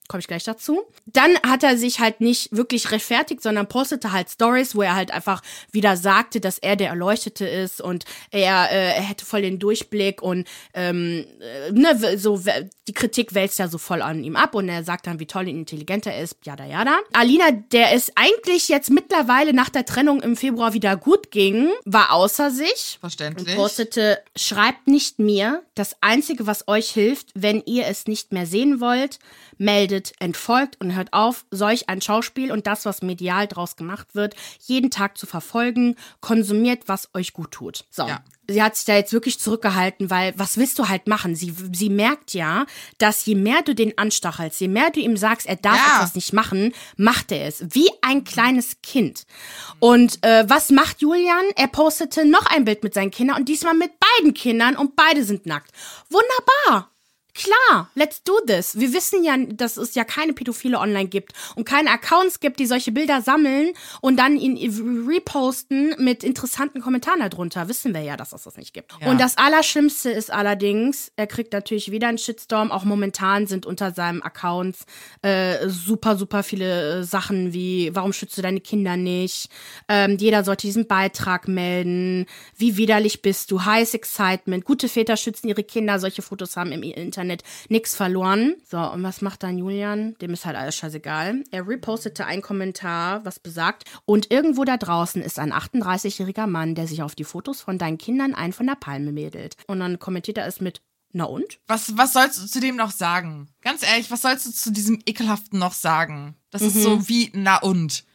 komme ich gleich dazu. Dann hat er sich halt nicht wirklich rechtfertigt, sondern postete halt Stories, wo er halt einfach wieder sagte, dass er der Erleuchtete ist und er, äh, er hätte voll den Durchblick und ähm, äh, ne, so die Kritik wälzt ja so voll an ihm ab und er sagt dann, wie toll und intelligent er ist, jada jada. Alina, der es eigentlich jetzt mittlerweile nach der Trennung im Februar wieder gut ging, war außer sich. Verständlich. Und postete, schreibt nicht mir, das Einzige, was euch hilft, wenn ihr es nicht mehr sehen wollt, meldet, entfolgt und hört auf, solch ein Schauspiel und das, was medial draus gemacht wird, jeden Tag zu verfolgen, konsumiert, was euch gut tut. So. Ja. Sie hat sich da jetzt wirklich zurückgehalten, weil was willst du halt machen? Sie, sie merkt ja, dass je mehr du den anstachelst, je mehr du ihm sagst, er darf ja. etwas nicht machen, macht er es. Wie ein kleines Kind. Und äh, was macht Julian? Er postete noch ein Bild mit seinen Kindern und diesmal mit beiden Kindern und beide sind nackt. Wunderbar. Klar, let's do this. Wir wissen ja, dass es ja keine Pädophile online gibt und keine Accounts gibt, die solche Bilder sammeln und dann ihn reposten mit interessanten Kommentaren darunter. Wissen wir ja, dass es das nicht gibt. Ja. Und das Allerschlimmste ist allerdings, er kriegt natürlich wieder einen Shitstorm. Auch momentan sind unter seinem Accounts äh, super, super viele äh, Sachen wie, warum schützt du deine Kinder nicht? Ähm, jeder sollte diesen Beitrag melden. Wie widerlich bist du? Heiß Excitement. Gute Väter schützen ihre Kinder. Solche Fotos haben im Internet Internet nichts verloren. So, und was macht dann Julian? Dem ist halt alles scheißegal. Er repostete einen Kommentar, was besagt, und irgendwo da draußen ist ein 38-jähriger Mann, der sich auf die Fotos von deinen Kindern ein von der Palme mädelt. Und dann kommentiert er es mit, na und? Was, was sollst du zu dem noch sagen? Ganz ehrlich, was sollst du zu diesem ekelhaften noch sagen? Das mhm. ist so wie, na und?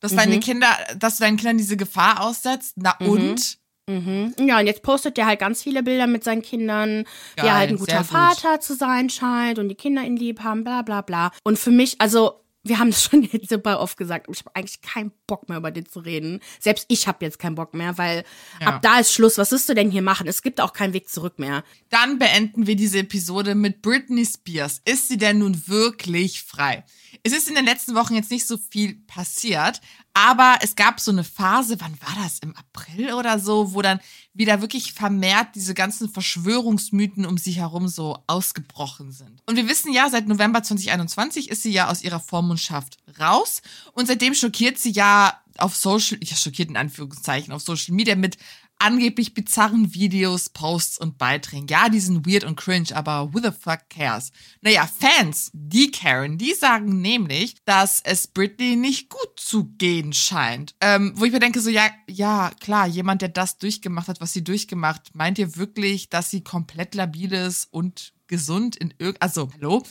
Dass mhm. deine Kinder, dass du deinen Kindern diese Gefahr aussetzt, na mhm. und? Mhm. Ja, und jetzt postet er halt ganz viele Bilder mit seinen Kindern, Geil, wie er halt ein guter Vater zu sein scheint und die Kinder ihn lieb haben, bla bla bla. Und für mich, also wir haben das schon jetzt super oft gesagt, ich habe eigentlich keinen Bock mehr über den zu reden. Selbst ich habe jetzt keinen Bock mehr, weil ja. ab da ist Schluss. Was wirst du denn hier machen? Es gibt auch keinen Weg zurück mehr. Dann beenden wir diese Episode mit Britney Spears. Ist sie denn nun wirklich frei? Es ist in den letzten Wochen jetzt nicht so viel passiert, aber es gab so eine Phase, wann war das? Im April oder so, wo dann wieder wirklich vermehrt diese ganzen Verschwörungsmythen um sie herum so ausgebrochen sind. Und wir wissen ja, seit November 2021 ist sie ja aus ihrer Vormundschaft raus und seitdem schockiert sie ja auf Social, ich schockiert in Anführungszeichen, auf Social Media mit angeblich bizarren Videos, Posts und Beiträgen. Ja, die sind weird und cringe, aber who the fuck cares? Naja, Fans, die Karen, die sagen nämlich, dass es Britney nicht gut zu gehen scheint. Ähm, wo ich mir denke, so, ja, ja, klar, jemand, der das durchgemacht hat, was sie durchgemacht, meint ihr wirklich, dass sie komplett labil ist und gesund in irgend, also, hallo?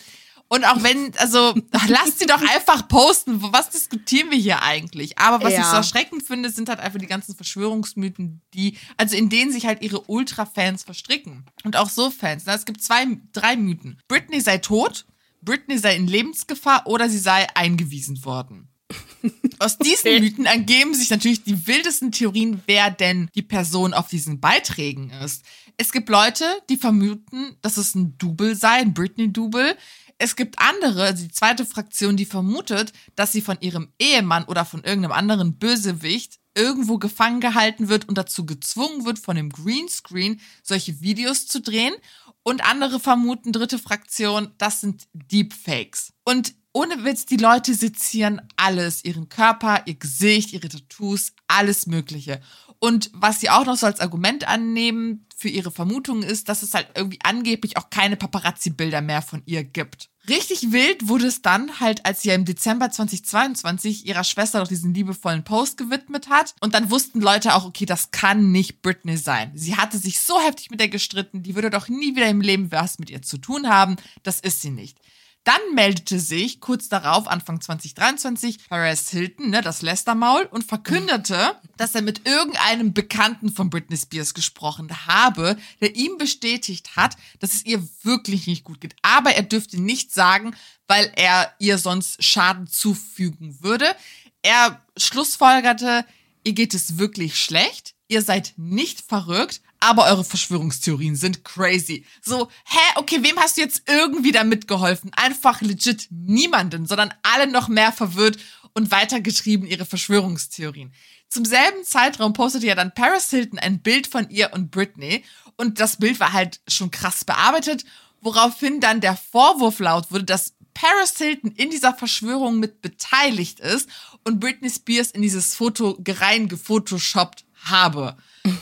Und auch wenn, also lasst sie doch einfach posten. Was diskutieren wir hier eigentlich? Aber was ja. ich so erschreckend finde, sind halt einfach die ganzen Verschwörungsmythen, die, also in denen sich halt ihre Ultra-Fans verstricken. Und auch so Fans. Es gibt zwei, drei Mythen. Britney sei tot, Britney sei in Lebensgefahr oder sie sei eingewiesen worden. Aus diesen Mythen ergeben sich natürlich die wildesten Theorien, wer denn die Person auf diesen Beiträgen ist. Es gibt Leute, die vermuten, dass es ein Double sei, ein Britney-Double. Es gibt andere, also die zweite Fraktion, die vermutet, dass sie von ihrem Ehemann oder von irgendeinem anderen Bösewicht irgendwo gefangen gehalten wird und dazu gezwungen wird, von dem Greenscreen solche Videos zu drehen. Und andere vermuten, dritte Fraktion, das sind Deepfakes. Und ohne Witz, die Leute sezieren alles, ihren Körper, ihr Gesicht, ihre Tattoos, alles Mögliche. Und was sie auch noch so als Argument annehmen für ihre Vermutung ist, dass es halt irgendwie angeblich auch keine Paparazzi-Bilder mehr von ihr gibt. Richtig wild wurde es dann halt, als sie ja im Dezember 2022 ihrer Schwester noch diesen liebevollen Post gewidmet hat. Und dann wussten Leute auch, okay, das kann nicht Britney sein. Sie hatte sich so heftig mit ihr gestritten, die würde doch nie wieder im Leben was mit ihr zu tun haben. Das ist sie nicht. Dann meldete sich kurz darauf, Anfang 2023, Paris Hilton, ne, das Lästermaul, und verkündete, dass er mit irgendeinem Bekannten von Britney Spears gesprochen habe, der ihm bestätigt hat, dass es ihr wirklich nicht gut geht. Aber er dürfte nichts sagen, weil er ihr sonst Schaden zufügen würde. Er schlussfolgerte, ihr geht es wirklich schlecht, ihr seid nicht verrückt, aber eure Verschwörungstheorien sind crazy. So, hä, okay, wem hast du jetzt irgendwie damit geholfen? Einfach legit niemanden, sondern alle noch mehr verwirrt und weitergetrieben ihre Verschwörungstheorien. Zum selben Zeitraum postete ja dann Paris Hilton ein Bild von ihr und Britney und das Bild war halt schon krass bearbeitet, woraufhin dann der Vorwurf laut wurde, dass Paris Hilton in dieser Verschwörung mit beteiligt ist und Britney Spears in dieses Foto gerein gefotoshoppt habe.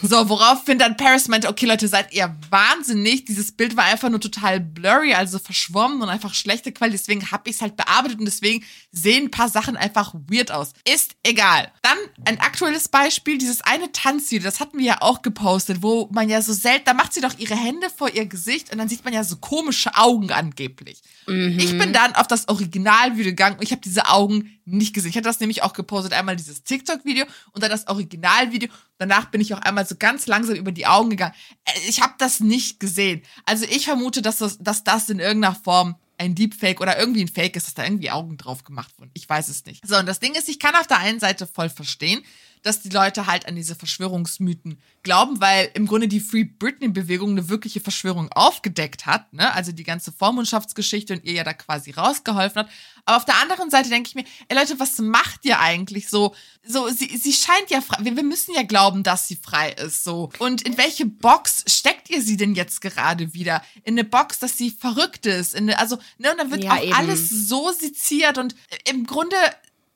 So, woraufhin dann Paris meinte, okay Leute, seid ihr wahnsinnig. Dieses Bild war einfach nur total blurry, also verschwommen und einfach schlechte Qualität. Deswegen habe ich es halt bearbeitet und deswegen sehen ein paar Sachen einfach weird aus. Ist egal. Dann ein aktuelles Beispiel, dieses eine Tanzvideo, das hatten wir ja auch gepostet, wo man ja so selten, da macht sie doch ihre Hände vor ihr Gesicht und dann sieht man ja so komische Augen angeblich. Mhm. Ich bin dann auf das Originalvideo gegangen und ich habe diese Augen nicht gesehen. Ich hatte das nämlich auch gepostet, einmal dieses TikTok-Video und dann das Originalvideo. Danach bin ich auch einmal so ganz langsam über die Augen gegangen. Äh, ich habe das nicht gesehen. Also ich vermute, dass das, dass das in irgendeiner Form ein Deepfake oder irgendwie ein Fake ist, dass da irgendwie Augen drauf gemacht wurden. Ich weiß es nicht. So, und das Ding ist, ich kann auf der einen Seite voll verstehen, dass die Leute halt an diese Verschwörungsmythen glauben, weil im Grunde die Free Britney-Bewegung eine wirkliche Verschwörung aufgedeckt hat, ne? Also die ganze Vormundschaftsgeschichte und ihr ja da quasi rausgeholfen hat. Aber auf der anderen Seite denke ich mir, ey Leute, was macht ihr eigentlich so? So, sie, sie scheint ja frei, wir, wir müssen ja glauben, dass sie frei ist, so. Und in welche Box steckt ihr sie denn jetzt gerade wieder? In eine Box, dass sie verrückt ist, in eine, also, ne, und dann wird ja, auch eben. alles so seziert und im Grunde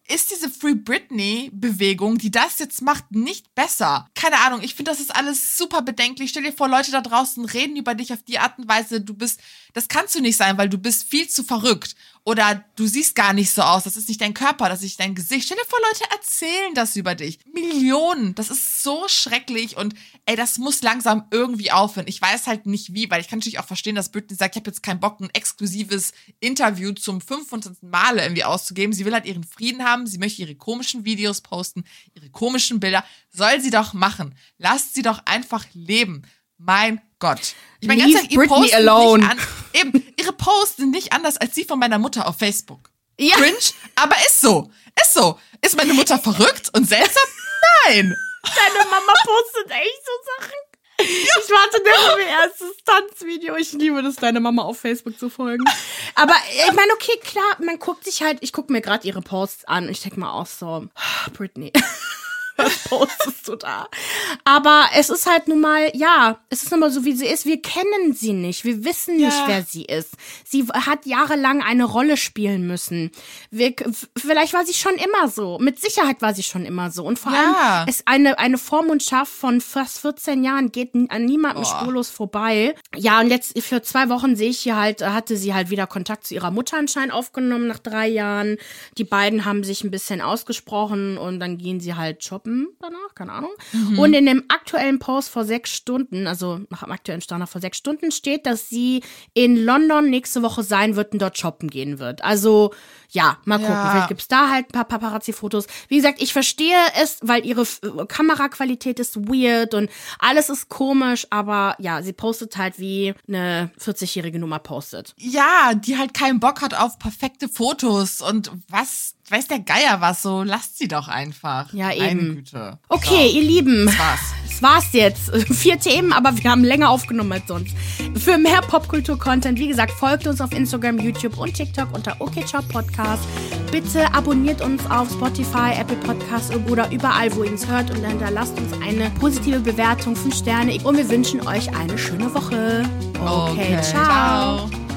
ist diese Free Britney-Bewegung, die das jetzt macht, nicht besser. Keine Ahnung, ich finde, das ist alles super bedenklich. Stell dir vor, Leute da draußen reden über dich auf die Art und Weise, du bist, das kannst du nicht sein, weil du bist viel zu verrückt. Oder du siehst gar nicht so aus, das ist nicht dein Körper, das ist nicht dein Gesicht. Stell dir vor, Leute erzählen das über dich. Millionen, das ist so schrecklich und ey, das muss langsam irgendwie aufhören. Ich weiß halt nicht wie, weil ich kann natürlich auch verstehen, dass Britney sagt, ich habe jetzt keinen Bock, ein exklusives Interview zum 25. Male irgendwie auszugeben. Sie will halt ihren Frieden haben, sie möchte ihre komischen Videos posten, ihre komischen Bilder. Soll sie doch machen. Lasst sie doch einfach leben. Mein Gott. Ich meine, ganz ehrlich, ihr Britney alone. An, eben, ihre Posts sind nicht anders als die von meiner Mutter auf Facebook. Ja. Cringe, aber ist so. Ist so. Ist meine Mutter verrückt und seltsam? Nein. Deine Mama postet echt so Sachen. Ich warte nur auf ihr erstes Tanzvideo. Ich liebe das, deine Mama auf Facebook zu folgen. Aber ich meine, okay, klar, man guckt sich halt, ich gucke mir gerade ihre Posts an und ich denke mal auch so, Britney was postest du da? Aber es ist halt nun mal, ja, es ist nun mal so, wie sie ist. Wir kennen sie nicht. Wir wissen nicht, ja. wer sie ist. Sie hat jahrelang eine Rolle spielen müssen. Wir, vielleicht war sie schon immer so. Mit Sicherheit war sie schon immer so. Und vor ja. allem ist eine, eine Vormundschaft von fast 14 Jahren geht an niemandem oh. spurlos vorbei. Ja, und jetzt für zwei Wochen sehe ich hier halt, hatte sie halt wieder Kontakt zu ihrer Mutter anscheinend aufgenommen nach drei Jahren. Die beiden haben sich ein bisschen ausgesprochen und dann gehen sie halt shoppen shoppen danach, keine Ahnung. Mhm. Und in dem aktuellen Post vor sechs Stunden, also nach dem aktuellen Stand vor sechs Stunden, steht, dass sie in London nächste Woche sein wird und dort shoppen gehen wird. Also ja, mal gucken. Ja. Vielleicht gibt's da halt ein paar Paparazzi-Fotos. Wie gesagt, ich verstehe es, weil ihre äh, Kameraqualität ist weird und alles ist komisch, aber ja, sie postet halt wie eine 40-jährige Nummer postet. Ja, die halt keinen Bock hat auf perfekte Fotos und was weiß der Geier was, so lasst sie doch einfach. Ja, eben. Güte. Okay, so, ihr Lieben. Das war's. Das war's jetzt. Vier Themen, aber wir haben länger aufgenommen als sonst. Für mehr Popkultur-Content, wie gesagt, folgt uns auf Instagram, YouTube und TikTok unter OKChop Podcast. Bitte abonniert uns auf Spotify, Apple Podcasts oder überall, wo ihr uns hört und hinterlasst uns eine positive Bewertung, 5 Sterne und wir wünschen euch eine schöne Woche. Okay, okay ciao. ciao.